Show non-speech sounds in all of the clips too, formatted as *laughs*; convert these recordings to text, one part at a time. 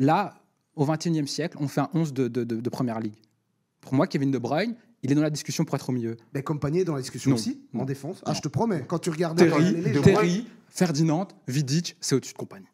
là, au XXIe siècle, on fait un 11 de, de, de- de première ligue. Pour moi, Kevin De Bruyne, il est dans la discussion pour être au milieu. Mais Compagnie est dans la discussion Non. aussi, en défense. Ah, je te promets, quand tu regardes les Terry, Terry, Ferdinand, Vidic, c'est au-dessus de compagnie.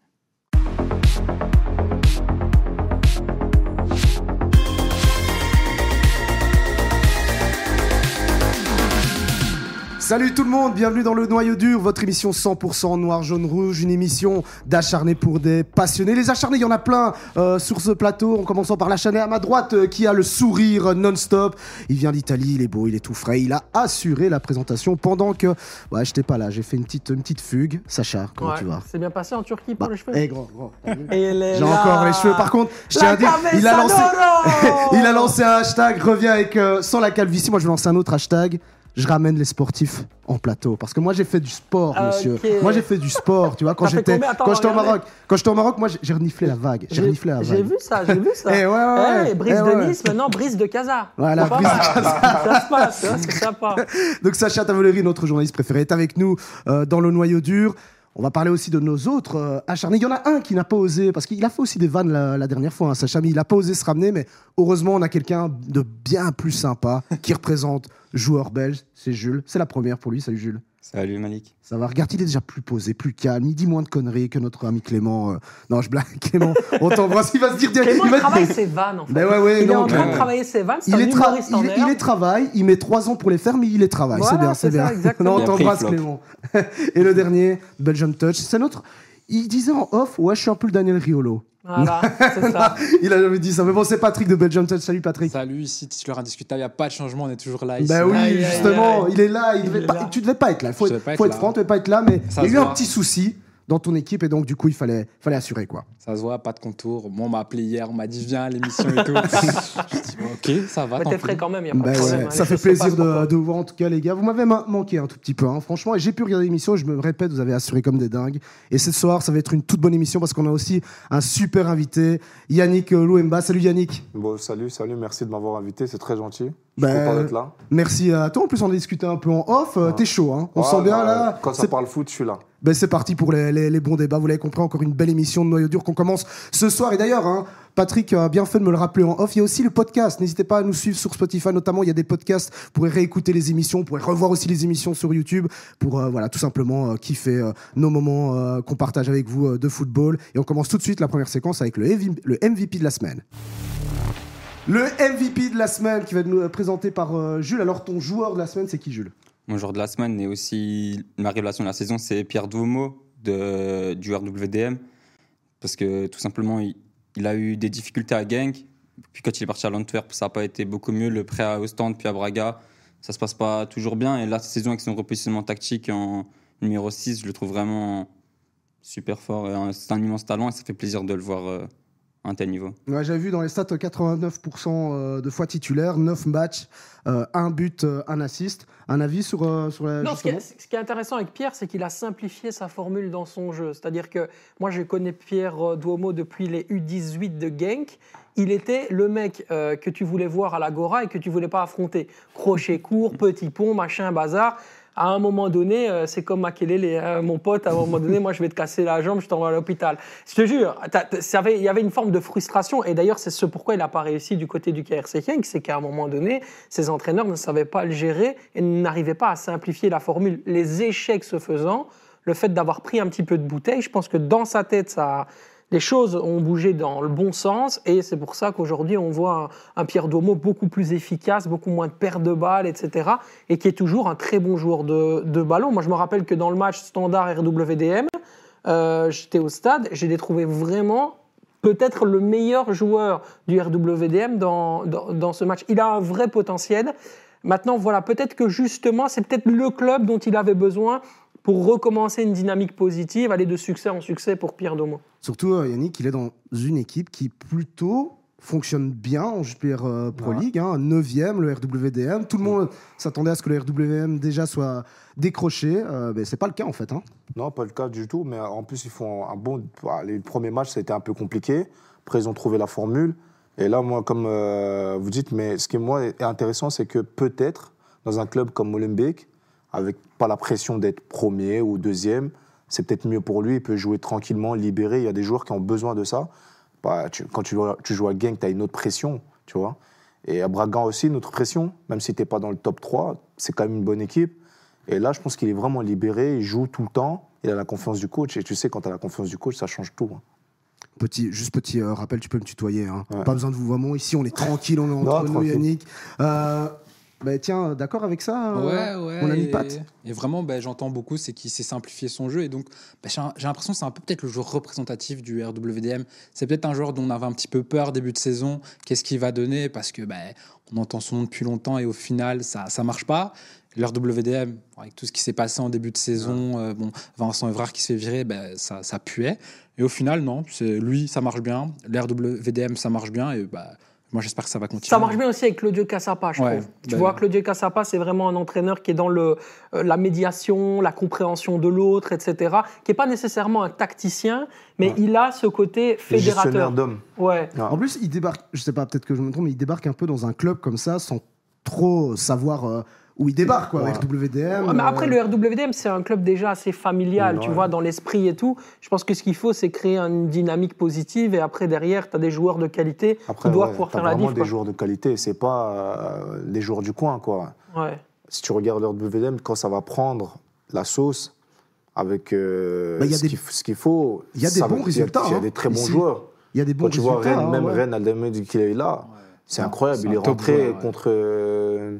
Salut tout le monde, bienvenue dans le Noyau Dur, votre émission 100% noir, jaune, rouge, une émission d'acharnés pour des passionnés. Les acharnés, il y en a plein euh, sur ce plateau, en commençant par l'acharné à ma droite euh, qui a le sourire non-stop. Il vient d'Italie, il est beau, il est tout frais, il a assuré la présentation pendant que... Ouais, j'étais pas là, j'ai fait une petite, une petite fugue. Sacha, comment Ouais, tu vas? C'est bien passé en Turquie pour Bah, les cheveux? eh, elle est J'ai encore les cheveux. Par contre, je tiens à dire, il a lancé, *laughs* il a lancé un hashtag, reviens avec euh, sans la calvitie. Moi, je vais lancer un autre hashtag. Je ramène les sportifs en plateau parce que moi j'ai fait du sport, Ok. monsieur. Moi j'ai fait du sport, tu vois. Quand j'étais, au. Maroc, quand j'étais au Maroc, moi j'ai- j'ai reniflé la vague. J'ai reniflé la J'ai vague. vu ça, j'ai vu ça. *laughs* Eh ouais, ouais, ouais. Eh, brise Eh de ouais. Nice, maintenant brise de Casa. Voilà, brise de mal. Ça se passe, hein, c'est sympa. *laughs* Donc Sacha Tavoleri, notre journaliste préféré, est avec nous euh, dans le noyau dur. On va parler aussi de nos autres euh, acharnés. Il y en a un qui n'a pas osé, parce qu'il a fait aussi des vannes la, la dernière fois, hein, Sacha, mais il n'a pas osé se ramener. Mais heureusement, on a quelqu'un de bien plus sympa qui représente joueur belge. C'est Jules. C'est la première pour lui. Salut Jules. Salut Malik. Ça va, regarde, il est déjà plus posé, plus calme. Il dit moins de conneries que notre ami Clément. euh. Non, je blague, Clément. On t'embrasse. Il va se dire. Clément, il il va- travaille ses vannes, en fait. Ben ouais, ouais, il est non, en train de travailler ses vannes, c'est il est, tra- il, est- il est travail, il met trois ans pour les faire, mais il est travail. c'est Voilà, bien, c'est c'est ça, bien. exactement. Non, on t'embrasse, il Clément. *laughs* Et le dernier, Belgian Touch, c'est notre. Il disait en off, ouais, je suis un peu le Daniel Riolo. Voilà, c'est ça. *laughs* Il a jamais dit ça. Mais bon, c'est Patrick de Belgian Touch. Salut Patrick. Salut, ici, titulaire indiscutable, il n'y a pas de changement, on est toujours là. Ici. Ben oui, Aïe, justement, aïe. il est là. Il Il devait est pas- là. Tu devais pas être là. Il faut, être, faut être franc, tu devais pas être là, mais Ça il y a eu un petit souci dans ton équipe et donc du coup, il fallait, fallait assurer quoi. Ça se voit, pas de contour. Moi, on m'a appelé hier, on m'a dit viens à l'émission et tout. *laughs* je dis ok, ça va. T'es frais quand même, a pas Ben de problème. ouais, hein, ça fait plaisir de, vous voir en tout cas les gars. Vous m'avez ma- manqué un tout petit peu, hein. franchement. Et j'ai pu regarder l'émission, je me répète, vous avez assuré comme des dingues. Et ce soir, ça va être une toute bonne émission parce qu'on a aussi un super invité, Yannick euh, Louemba. Salut Yannick. Bon, salut, salut, merci de m'avoir invité, c'est très gentil. Je Ben, suis content d'être là. Merci à toi. En plus, on a discuté un peu en off. Euh, Ouais. T'es chaud, hein. On Ouais, sent bien là. Quand ça parle foot, je suis là. Ben, c'est parti pour les, bons débats. Vous l'avez compris, encore une belle émission de Noyau Dur qu'on commence ce soir. Et d'ailleurs, hein, Patrick a bien fait de me le rappeler en off. Il y a aussi le podcast. N'hésitez pas à nous suivre sur Spotify, notamment. Il y a des podcasts. Vous pourrez réécouter les émissions. Vous pourrez revoir aussi les émissions sur YouTube pour euh, voilà, tout simplement euh, kiffer euh, nos moments qu'on partage avec vous de football. Et on commence tout de suite la première séquence avec le, MV le MVP de la semaine. Le MVP de la semaine qui va être présenté par Jules. Alors, ton joueur de la semaine, c'est qui, Jules? Mon joueur de la semaine et aussi ma révélation de la saison, c'est Pierre Duomo de, du RWDM. Parce que tout simplement, il, a eu des difficultés à Genk. Puis quand il est parti à l'Antwerp, ça n'a pas été beaucoup mieux. Le prêt à Ostende, puis à Braga, ça se passe pas toujours bien. Et là, saison, avec son repositionnement tactique en numéro 6, je le trouve vraiment super fort. C'est un immense talent et ça fait plaisir de le voir euh, un tel niveau. Ouais, J'avais vu dans les stats 89% euh, de fois titulaire, 9 matchs, euh, un but, euh, un assist. Un avis sur, euh, sur la. Non, ce qui, est, ce qui est intéressant avec Pierre, c'est qu'il a simplifié sa formule dans son jeu. C'est-à-dire que moi, je connais Pierre euh, Duomo depuis les U18 de Genk. Il était le mec euh, que tu voulais voir à l'Agora et que tu voulais pas affronter. Crochet court, petit pont, machin, bazar. À un moment donné, euh, c'est comme Makelele, hein, mon pote, à un moment donné, moi je vais te casser la jambe, je t'envoie à l'hôpital. Je te jure, il y avait une forme de frustration, et d'ailleurs c'est ce pourquoi il n'a pas réussi du côté du KRC Genk, c'est qu'à un moment donné, ses entraîneurs ne savaient pas le gérer et n'arrivaient pas à simplifier la formule. Les échecs se faisant, le fait d'avoir pris un petit peu de bouteille, je pense que dans sa tête, ça, les choses ont bougé dans le bon sens et c'est pour ça qu'aujourd'hui on voit un, Pierre Duomo beaucoup plus efficace, beaucoup moins de pertes de balles, etc. et qui est toujours un très bon joueur de, ballon. Moi je me rappelle que dans le match standard RWDM, euh, j'étais au stade, j'ai trouvé vraiment peut-être le meilleur joueur du RWDM dans, dans, dans ce match. Il a un vrai potentiel. Maintenant, voilà, peut-être que justement, c'est peut-être le club dont il avait besoin pour recommencer une dynamique positive, aller de succès en succès pour Pierre Domo. Surtout, euh, Yannick, il est dans une équipe qui plutôt fonctionne bien en JPR euh, Pro Ouais. League, hein, 9e, le RWDM. Tout le monde s'attendait à ce que le RWDM déjà soit décroché, euh, mais c'est pas le cas en fait. hein. Non, pas le cas du tout, mais en plus, ils font un bon. ah, Les premiers matchs, ça a été un peu compliqué. Après, ils ont trouvé la formule. Et là, moi, comme euh, vous dites, mais ce qui, moi, est intéressant, c'est que peut-être, dans un club comme Molenbeek, avec pas la pression d'être premier ou deuxième, c'est peut-être mieux pour lui. Il peut jouer tranquillement, libéré. Il y a des joueurs qui ont besoin de ça. bah, tu- quand tu, joues- tu joues à Genk, tu as une autre pression, tu vois. Et à Bragan aussi, une autre pression, même si tu n'es pas dans le top 3, c'est quand même une bonne équipe. Et là, je pense qu'il est vraiment libéré, il joue tout le temps, il a la confiance du coach. Et tu sais, quand tu as la confiance du coach, ça change tout. hein. Petit, juste petit euh, rappel, tu peux me tutoyer. hein. Ouais. Pas besoin de vous vraiment. Ici, on est tranquille, on est entre nous, tranquille. Yannick. Euh, bah, tiens, d'accord avec ça Ouais, ouais. Mon ami et, vraiment, ben, j'entends beaucoup, c'est qu'il s'est simplifié son jeu. Et donc, ben, j'ai l'impression que c'est un peu peut-être le joueur représentatif du RWDM. C'est peut-être un joueur dont on avait un petit peu peur début de saison. Qu'est-ce qu'il va donner Parce que on entend son nom depuis longtemps et au final, ça ne marche pas. L'RWDM, avec tout ce qui s'est passé en début de saison, euh, bon, Vincent Evrard qui se fait virer, ça, ça puait. Et au final, non, c'est lui, ça marche bien. L'RWDM, ça marche bien. Et bah, moi, j'espère que ça va continuer. Ça marche bien aussi avec Claudio Cassapa, je Ouais, trouve. Tu ben- vois, Claudio Cassapa, c'est vraiment un entraîneur qui est dans le, euh, la médiation, la compréhension de l'autre, etc. Qui n'est pas nécessairement un tacticien, mais Ouais. il a ce côté fédérateur. d'hommes. Ouais. Ah. En plus, il débarque, je sais pas, peut-être que je me trompe, mais il débarque un peu dans un club comme ça, sans trop savoir euh, où il débarque, quoi, Ouais. avec WDM. Ouais, mais après, euh, le RWDM, c'est un club déjà assez familial, tu Ouais. vois, dans l'esprit et tout. Je pense que ce qu'il faut, c'est créer une dynamique positive et après, derrière, tu as des joueurs de qualité Après, qui doivent ouais, pouvoir faire la vraiment diff. des quoi. joueurs de qualité, c'est pas euh, les joueurs du coin, quoi. Ouais. Si tu regardes leur WDM, quand ça va prendre la sauce avec euh, Bah, il y a ce des- qu'il faut, il y a des ça va- bons résultats, Il y a hein, des très bons ici. joueurs. Il y a des bons Quand tu vois résultats. Rennes, hein, même ouais. Rennes, Aldemir qu'il est là, c'est incroyable. Il est rentré contre euh,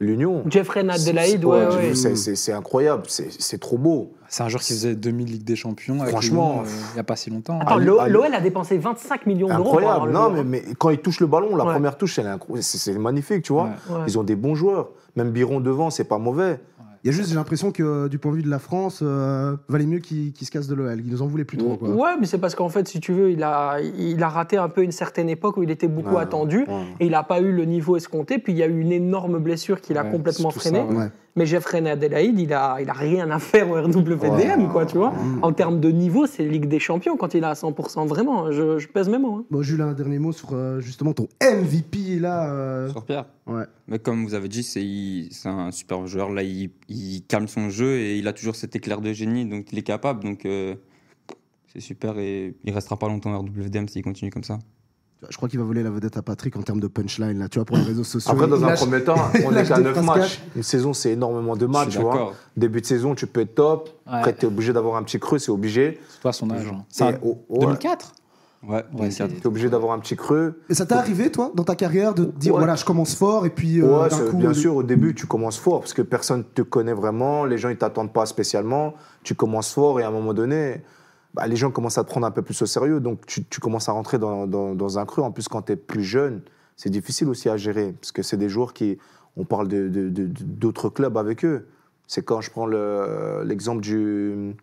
l'Union. Jeffrey Adelaide, ouais, Ouais, c'est- c'est c'est incroyable, c'est c'est trop beau. C'est un joueur qui faisait demi Ligue des Champions. avec Franchement, euh, il n'y a pas si longtemps. Attends, Ah, l'O- ah, l'OL a dépensé 25 millions d'euros. Incroyable. le Non, mais, mais quand il touche le ballon, la Ouais. première touche, elle est incro- c'est c'est magnifique, tu vois. Ils ont des bons joueurs. Même Biron devant, c'est pas mauvais. Il y a juste, j'ai l'impression que euh, du point de vue de la France, euh, valait mieux qu'il se casse de l'OL. Il nous en voulait plus trop. Quoi. Ouais, mais c'est parce qu'en fait, si tu veux, il a, il a raté un peu une certaine époque où il était beaucoup Ouais, attendu ouais. et il n'a pas eu le niveau escompté. Puis il y a eu une énorme blessure qui l'a Ouais, complètement freiné. ça, ouais. Ouais. Mais Jeffrey Adelaide, il a, il a rien à faire au RWDM, quoi, tu vois. Mm. En termes de niveau, c'est Ligue des Champions quand il est à 100%. Vraiment, je, je pèse mes mots. hein. Bon, Jules, un dernier mot sur euh, justement ton MVP là. euh, Sur Pierre. Ouais. Mais comme vous avez dit, c'est un super joueur. Là, il, il calme son jeu et il a toujours cet éclair de génie, donc il est capable. Donc euh, c'est super et il restera pas longtemps au RWDM s'il continue comme ça. Je crois qu'il va voler la vedette à Patrick en termes de punchline là, tu vois, pour les réseaux sociaux. Après, dans un lâche- premier temps, *laughs* on est qu'à des 9 phrases matchs. Une saison, c'est énormément de matchs, tu vois. Début de saison, tu peux être top. Ouais. Après, tu es obligé d'avoir un petit creux, c'est obligé. C'est toi son âge. hein. Un- oh, ouais, 2004 Ouais, Ouais, 24. c'est- Tu es obligé d'avoir un petit creux. Et ça t'est arrivé, toi, dans ta carrière, de te dire Ouais. voilà, je commence fort et puis euh, ouais, coup. bien euh, sûr, au début, tu commences fort parce que personne ne te connaît vraiment. Les gens, ils t'attendent pas spécialement. Tu commences fort et à un moment donné, bah, les gens commencent à te prendre un peu plus au sérieux. Donc, tu, tu commences à rentrer dans, dans- dans un creux. En plus, quand tu es plus jeune, c'est difficile aussi à gérer parce que c'est des joueurs qui. On parle de- de- de- d'autres clubs avec eux. C'est quand je prends le- l'exemple du.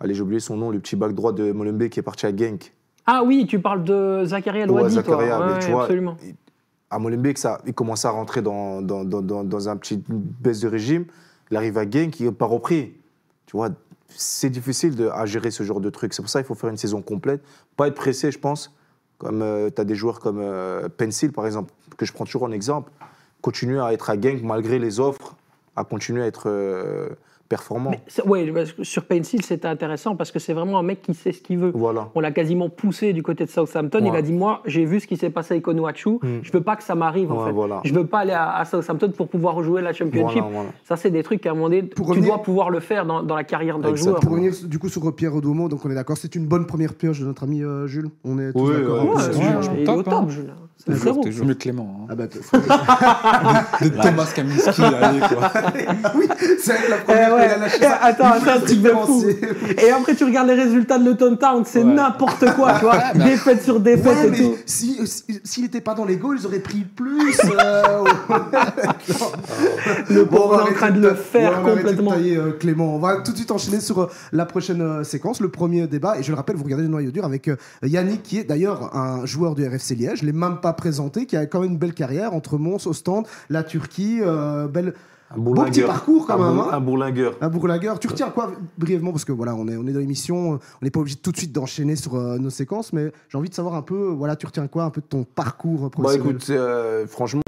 Allez, j'ai oublié son nom, le petit bac droit de Molenbeek qui est parti à Genk. Ah oui, tu parles de Zakaria Ouais, Louadi, toi. Zakaria, mais Ouais, tu vois, absolument. à Molenbeek, ça, il commençait à rentrer dans, dans, dans, dans, dans un petit baisse de régime. Il arrive à Genk, il n'est pas repris. Tu vois, c'est difficile de, à gérer ce genre de truc. C'est pour ça qu'il faut faire une saison complète. Pas être pressé, je pense. Comme tu as des joueurs comme euh, Pencil, par exemple, que je prends toujours en exemple. Continuer à être à Genk malgré les offres, à continuer à être euh, performant. Que sur Pencil, c'était intéressant parce que c'est vraiment un mec qui sait ce qu'il veut. Voilà. On l'a quasiment poussé du côté de Southampton. Il a dit Moi, j'ai vu ce qui s'est passé avec Onuachu. Mm. Je veux pas que ça m'arrive, en Ouais, fait. voilà. Je veux pas aller à, à Southampton pour pouvoir rejouer la Championship. Voilà, voilà. Ça, c'est des trucs qu'à un moment donné, Pour tu revenir- dois pouvoir le faire dans, dans la carrière d'un joueur. Pour revenir du coup sur Pierre Odomo, donc on est d'accord, c'est une bonne première pioche de notre ami euh, Jules. On est tous Oui, d'accord. ouais, Ouais, c'est- ouais, il ouais, est au top, hein. top, Jules. C'est. C'est mieux que Clément. Ah Hein. bah, t- *laughs* De Thomas Kaminski, allez quoi. *laughs* oui, c'est vrai que la Eh première ouais. il a lâché ça. Attends, attends, truc de fou. Et après, tu regardes les résultats de Luton Town, c'est Ouais. n'importe quoi, tu vois. Ouais, Défaite sur défaite Ouais, et mais tout. si- si- s'il n'était pas dans les goals, ils auraient pris plus. euh, *laughs* Le Bon, on est en train de le faire ouais, on va arrêter de complètement. tailler, euh, Clément. On va tout de suite enchaîner sur euh, la prochaine euh, séquence, le premier débat. Et je le rappelle, vous regardez le noyau dur avec euh, Yannick, qui est d'ailleurs un joueur du RFC Liège. Je l'ai même pas présenté, qui a quand même une belle carrière entre Mons, Ostende, la Turquie. euh, belle... Un Beau petit parcours quand Un même. bourl- hein. Un bourlingueur. Un bourlingueur. Tu retiens quoi brièvement Parce que voilà, on est, on est dans l'émission, on n'est pas obligé tout de suite d'enchaîner sur euh, nos séquences, mais j'ai envie de savoir un peu, voilà, tu retiens quoi un peu de ton parcours euh, Bah professionnel écoute, euh, franchement,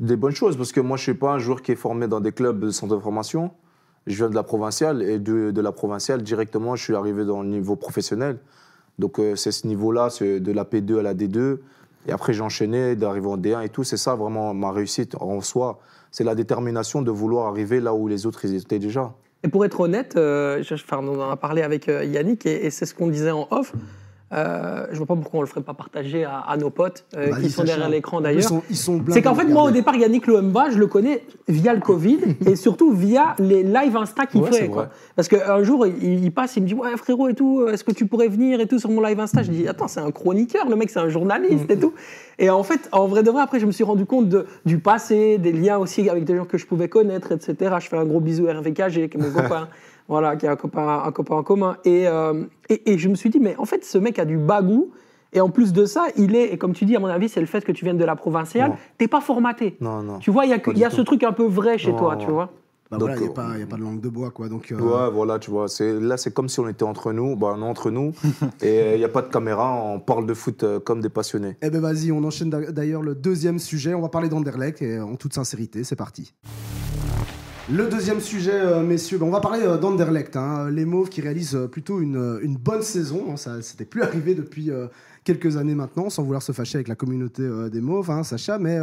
des bonnes choses, parce que moi, je suis pas un joueur qui est formé dans des clubs de centre de formation. Je viens de la provinciale, et de, de la provinciale, directement, je suis arrivé dans le niveau professionnel. Donc euh, c'est ce niveau-là, c'est de la P2 à la D2. Et après j'ai enchaîné, d'arriver en D1 et tout. C'est ça vraiment ma réussite en soi. C'est la détermination de vouloir arriver là où les autres ils étaient déjà. Et pour être honnête, euh, enfin, on en a parlé avec euh, Yannick et c'est ce qu'on disait en off. Euh, je vois pas pourquoi on le ferait pas partager à, à nos potes euh, Vas-y, qui sont derrière l'écran Ils d'ailleurs. sont, ils sont C'est qu'en fait, moi, au départ, Yannick Loemba, je le connais via le Covid *laughs* et surtout via les live Insta qu'il Ouais, fait. Quoi. Parce qu'un jour, il, il passe, il me dit Ouais, frérot, et tout, est-ce que tu pourrais venir et tout sur mon live Insta? Je dis Attends, c'est un chroniqueur, le mec, c'est un journaliste et tout. Et en fait, en vrai de vrai, après, je me suis rendu compte de, du passé, des liens aussi avec des gens que je pouvais connaître, etc. Je fais un gros bisou à qui est mon *laughs* copain. Voilà, qui est un copain, un copain en commun. Et, euh, et, et je me suis dit, mais en fait, ce mec a du bagou. Et en plus de ça, il est, et comme tu dis, à mon avis, c'est le fait que tu viennes de la provinciale, t'es pas formaté. Non, non. Tu vois, il y a, que- il y a ce truc un peu vrai chez Non, toi, tu vois. Bah Donc, voilà, il n'y a, euh, a pas de langue de bois, quoi. Donc, euh, Ouais, voilà, tu vois. c'est- Là, c'est comme si on était entre nous. Bah, on est entre nous. *laughs* et il n'y a pas de caméra. On parle de foot euh, comme des passionnés. Eh ben vas-y, on enchaîne d'a- d'ailleurs le deuxième sujet. On va parler d'Anderlecht et en toute sincérité, c'est parti. Le deuxième sujet, euh, messieurs, ben, on va parler euh, d'Anderlecht. hein. Les Mauves qui réalisent euh, plutôt une, bonne saison. hein. Ça c'était plus *laughs* arrivé depuis quelques années maintenant, sans vouloir se fâcher avec la communauté des Mauves, hein, Sacha. Mais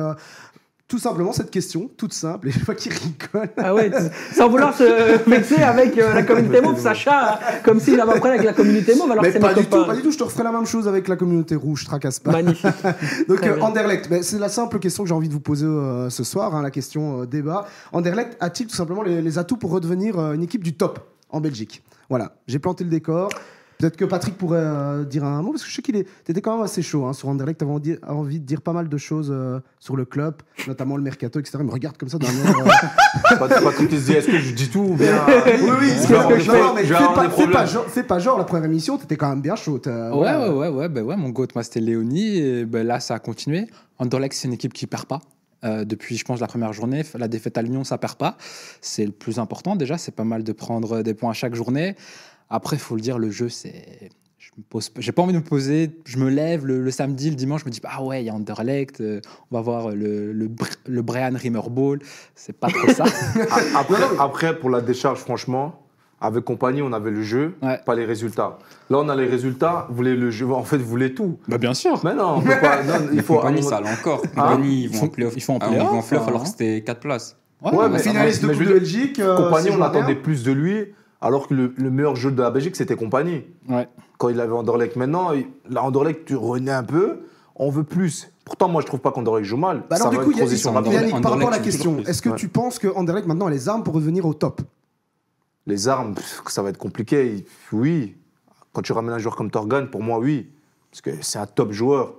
tout simplement, cette question, toute simple, et je vois qu'il rigole. Ah ouais, sans vouloir se vexer avec euh, la communauté mauve, Sacha, comme s'il avait un problème avec la communauté mauve, alors Mais que c'est pas du copains. tout, pas du tout. Je te referai la même chose avec la communauté rouge, tracasse pas. Magnifique. *laughs* Donc euh. Anderlecht, ben, c'est la simple question que j'ai envie de vous poser euh, ce soir, hein, la question euh, débat. Anderlecht a-t-il tout simplement les, les atouts pour redevenir une équipe du top en Belgique? Voilà, j'ai planté le décor. Peut-être que Patrick pourrait euh, dire un mot, parce que je sais qu'il est, étais quand même assez chaud hein, sur Anderlecht. Tu avais envie, envie de dire pas mal de choses euh, sur le club, notamment le mercato, etc. Il me regarde comme ça d'un air. euh, Patrick, il se dit est-ce que je dis tout ou bien. oui, oui, c'est vais ce que je fais. Mais avoir pas, genre, fais pas genre, la première émission, t'étais quand même bien chaud. Ouais, ouais, ouais, ouais, ben ouais, mon goat, moi, c'était Léonie. Et ben là, ça a continué. Anderlecht, c'est une équipe qui perd pas. Euh, depuis, je pense, la première journée, la défaite à Lyon, ça perd pas. C'est le plus important déjà. C'est pas mal de prendre des points à chaque journée. Après, il faut le dire, le jeu, c'est. Je me pose, j'ai pas envie de me poser. Je me lève le, le samedi, le dimanche, je me dis ah ouais, il y a Anderlecht. euh, on va voir le le, le Brian Rimmer Ball. C'est pas trop ça. *laughs* Après, après, pour la décharge, franchement, avec compagnie, on avait le jeu, Ouais. pas les résultats. Là, on a les résultats, vous voulez le jeu, en fait, vous voulez tout. bah bien sûr. Mais non, on peut pas. non, il faut. *laughs* Compagnie, ça allait encore. Compagnie, ils Ils vont font- en playoff. ils font en Ah, ils vont en playoff, hein. alors que c'était 4 places. Ouais, Ouais, mais Finaliste de Coupe Belgique. euh, compagnie, on attendait plus de lui, alors que le, le meilleur jeu de la Belgique, c'était compagnie. Ouais. Quand il avait Anderlecht. Maintenant, là, Anderlecht, tu renais un peu, on veut plus. Pourtant, moi, je trouve pas qu'Anderlecht joue mal. Bah alors, ça du coup, être Yannick, transition Anderlecht- par rapport à la question, est-ce que Ouais. tu penses que Anderlecht maintenant a les armes pour revenir au top? Les armes, ça va être compliqué. Oui. Quand tu ramènes un joueur comme Torgan, pour moi, oui. Parce que c'est un top joueur.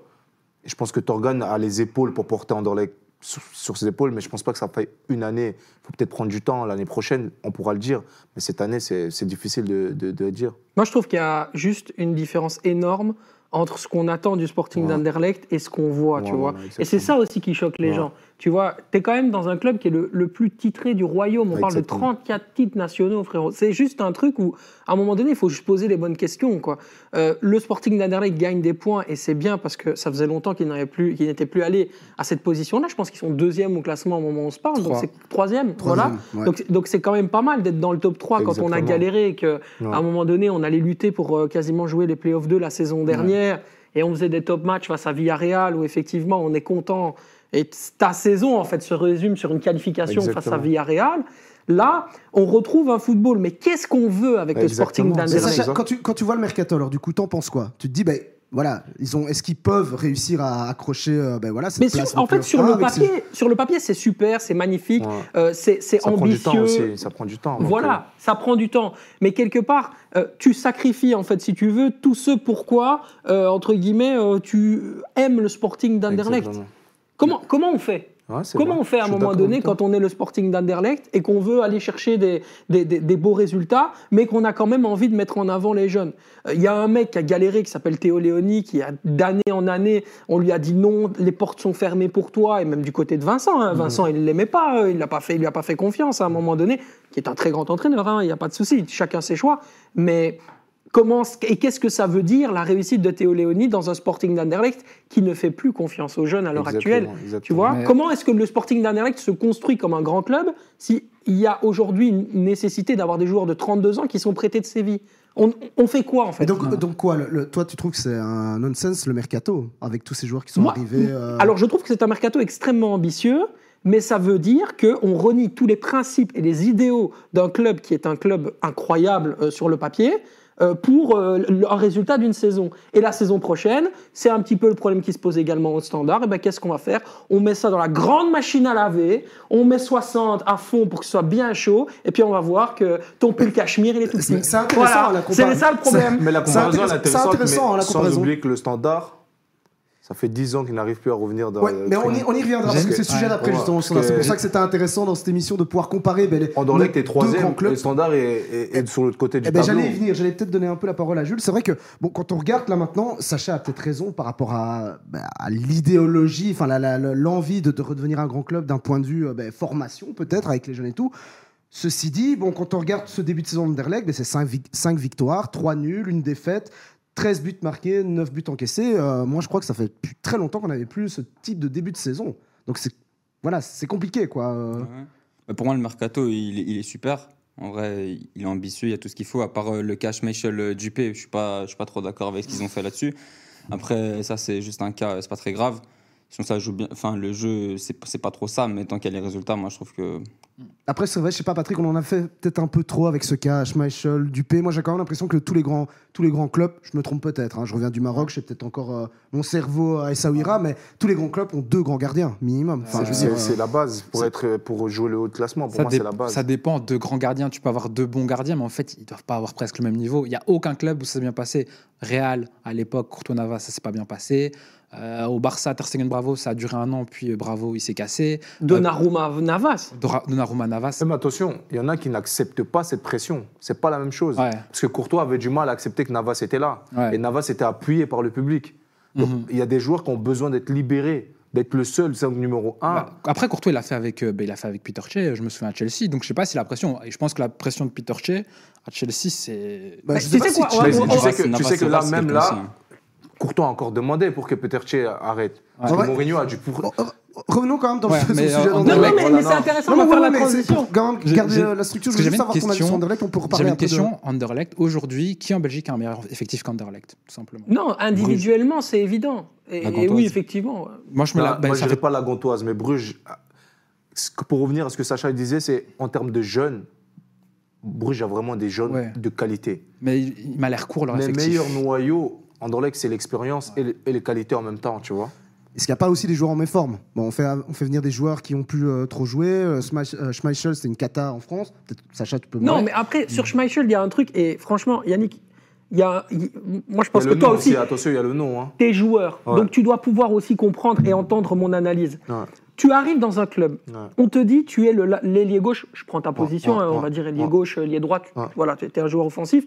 Et je pense que Torgan a les épaules pour porter Anderlecht sur, sur ses épaules, mais je pense pas que ça fait une année. Il faut peut-être prendre du temps. L'année prochaine, on pourra le dire. Mais cette année, c'est difficile de, de- de dire. Moi, je trouve qu'il y a juste une différence énorme entre ce qu'on attend du Sporting Ouais. d'Anderlecht et ce qu'on voit, tu vois. et c'est ça aussi qui choque les gens. Tu vois, tu es quand même dans un club qui est le, le plus titré du royaume. On parle de Exactement. 34 titres nationaux, frérot. C'est juste un truc où, à un moment donné, il faut juste poser les bonnes questions, quoi. Euh, le Sporting d'Anderlecht gagne des points et c'est bien parce que ça faisait longtemps qu'ils plus, qu'ils n'étaient plus allés à cette position-là. Je pense qu'ils sont deuxième au classement au moment où on se parle. Donc c'est troisième, voilà. Ouais. Donc, c'est- donc c'est quand même pas mal d'être dans le top 3 quand on a galéré et que Ouais. un moment donné, on allait lutter pour euh, quasiment jouer les playoffs 2 la saison dernière. Et on faisait des top matchs face à Villarreal où effectivement on est content. Et ta saison, en fait, se résume sur une qualification face à. Villarreal. Là, on retrouve un football. Mais qu'est-ce qu'on veut avec le. Sporting d'Anderlecht quand tu, quand tu vois le mercato, alors du coup, t'en penses quoi? Tu te dis, ben voilà, ils ont, est-ce qu'ils peuvent réussir à accrocher, euh, ben voilà, cette mais sur- en fait, sur un le, ces- papier, sur le papier, c'est super, c'est magnifique, Ouais. euh, c'est c'est Ça prend du temps ambitieux. aussi. Ça prend du temps. Voilà, ça prend du temps. Mais quelque part, euh, tu sacrifies, en fait, si tu veux, tout ce pourquoi, euh, entre guillemets, euh, tu aimes le Sporting euh, d'Anderlecht. exactement. Comment, comment on fait Ouais, Comment vrai. on fait à un moment donné quand on est le Sporting d'Anderlecht et qu'on veut aller chercher des, des, des- des beaux résultats, mais qu'on a quand même envie de mettre en avant les jeunes? Euh, Il y a un mec qui a galéré qui s'appelle Théo Léoni, qui a d'année en année, on lui a dit non, les portes sont fermées pour toi, et même du côté de Vincent. hein. Vincent, il ne l'aimait pas, euh, il ne pas fait, il lui a pas fait confiance à un moment donné, qui est un très grand entraîneur, hein, il n'y a pas de souci, chacun ses choix. Mais comment et qu'est-ce que ça veut dire la réussite de Théo Léoni dans un Sporting d'Anderlecht qui ne fait plus confiance aux jeunes à l'heure actuelle exactement. tu vois, Mais- comment est-ce que le Sporting d'Anderlecht se construit comme un grand club s'il y a aujourd'hui une nécessité d'avoir des joueurs de 32 ans qui sont prêtés de Séville On, on fait quoi en fait donc, donc quoi le- le- Toi, tu trouves que c'est un nonsense le mercato avec tous ces joueurs qui sont Moi- arrivés euh, Alors je trouve que c'est un mercato extrêmement ambitieux, mais ça veut dire qu'on renie tous les principes et les idéaux d'un club qui est un club incroyable euh, sur le papier euh, pour euh, le- un résultat d'une saison. Et la saison prochaine, c'est un petit peu le problème qui se pose également au standard. Et ben qu'est-ce qu'on va faire? On met ça dans la grande machine à laver, on met 60 à fond pour que ce soit bien chaud, et puis on va voir que ton pull cachemire, il est tout C'est- petit. c'est intéressant, Voilà, la c'est compar- ça le problème. Mais la C'est comparaison elle est intéressant- c'est intéressante, intéressant, la mais sans comparaison. oublier que le standard, ça fait 10 ans qu'il n'arrive plus à revenir dans Ouais, le mais on y, on y reviendra parce que c'est le sujet d'après ouais, justement. C'est pour ça que c'était intéressant dans cette émission de pouvoir comparer ben, troisième, grands et clubs. le standard est, est- est sur l'autre côté du Eh ben, tableau. J'allais y venir, j'allais peut-être donner un peu la parole à Jules. C'est vrai que bon, quand on regarde là maintenant, Sacha a peut-être raison par rapport à, ben, à l'idéologie, enfin l'envie de, de redevenir un grand club d'un point de vue euh, ben, formation peut-être avec les jeunes et tout. Ceci dit, bon, quand on regarde ce début de saison d'Anderlecht, ben, c'est 5, victoires, 3 nuls, une défaite, 13 buts marqués, 9 buts encaissés. Euh, moi, je crois que ça fait très longtemps qu'on n'avait plus ce type de début de saison. Donc c'est voilà, c'est compliqué quoi. Euh. Bah, Pour moi, le mercato, il, est- super. En vrai, il est ambitieux, il y a tout ce qu'il faut, à part euh, le cash Michel euh, Dupé. Je suis pas, suis pas trop d'accord avec ce qu'ils ont fait là-dessus. Après, ça, c'est juste un cas, c'est pas très grave. Sinon, ça joue bien. Enfin, le jeu, c'est c'est pas trop ça, mais tant qu'il y a les résultats, moi, je trouve que. Après, c'est vrai, je sais pas, Patrick, on en a fait peut-être un peu trop avec ce cas, Schmeichel, Dupé. Moi, j'ai quand même l'impression que tous les grands, tous les grands clubs, je me trompe peut-être, hein, je reviens du Maroc, j'ai peut-être encore euh, mon cerveau à Essaouira, mais tous les grands clubs ont deux grands gardiens, minimum. Enfin, C'est dire, c'est euh, la base pour, être, pour jouer le haut de classement. Pour Ça, moi, dé- c'est la base. ça dépend de grands gardiens. Tu peux avoir deux bons gardiens, mais en fait, ils doivent pas avoir presque le même niveau. Il y a aucun club où ça s'est bien passé. Real, à l'époque, Courtois Navas, ça s'est pas bien passé. Euh, au Barça, Ter Stegen Bravo, ça a duré un an, puis euh, Bravo, il s'est cassé. Donnarumma Navas. Donnarumma Navas. Mais attention, il y en a qui n'acceptent pas cette pression. C'est pas la même chose. Ouais. Parce que Courtois avait du mal à accepter que Navas était là. Ouais. Et Navas était appuyé par le public. Donc Mhm. il y a des joueurs qui ont besoin d'être libérés, d'être le seul cinq numéro un. Bah, après, Courtois, il l'a fait avec, euh, bah, il a fait avec Peter Che. Je me souviens à Chelsea. Donc, je sais pas si la pression. Et je pense que la pression de Peter Che à Chelsea, c'est. bah, tu sais sais si quoi, tu- sais que, tu sais que là, c'est même là, aussi, hein. Courtois a encore demandé pour que Peter Che arrête. Parce Ouais. que Mourinho a dû. Pour... Bon, re- revenons quand même dans Ouais, le, *laughs* mais, sujet euh, Non, mais, voilà, mais c'est intéressant, non, faire ouais, la mais c'est transition. pour quand même garder la structure. Je veux savoir une ton avis question- sur Anderlecht, on peut reparler J'avais un une peu de- question. Anderlecht, aujourd'hui, qui en Belgique a un meilleur effectif qu'Anderlecht, tout simplement? Non, individuellement, c'est évident. Et, oui, effectivement. Moi, je me la. Bah, dirais fait- pas la Gantoise, mais Bruges. ce Pour revenir à ce que Sacha disait, c'est en termes de jeunes, Bruges a vraiment des jeunes Ouais. de qualité. Mais il, il m'a l'air court leur Les effectif. meilleurs noyaux, Anderlecht, c'est l'expérience et, les- et les qualités en même temps, tu vois. Est-ce qu'il n'y a pas aussi des joueurs en méforme? Bon, on fait, on fait venir des joueurs qui ont plus euh, trop joué. Euh, euh, Schmeichel, c'est une cata en France. Peut-être, Sacha, tu peux me Non, mais après, sur Schmeichel, il y a un truc, et franchement, Yannick, il y a, moi je pense que toi nom aussi, Attention, il y a le nom. Hein. t'es joueur, Ouais. donc tu dois pouvoir aussi comprendre et entendre mon analyse. Ouais. Tu arrives dans un club, Ouais. on te dit tu es l'ailier gauche, je prends ta position, ouais, hein, on va dire ailier ouais. gauche, ailier droit, tu- Ouais. voilà, tu es un joueur offensif.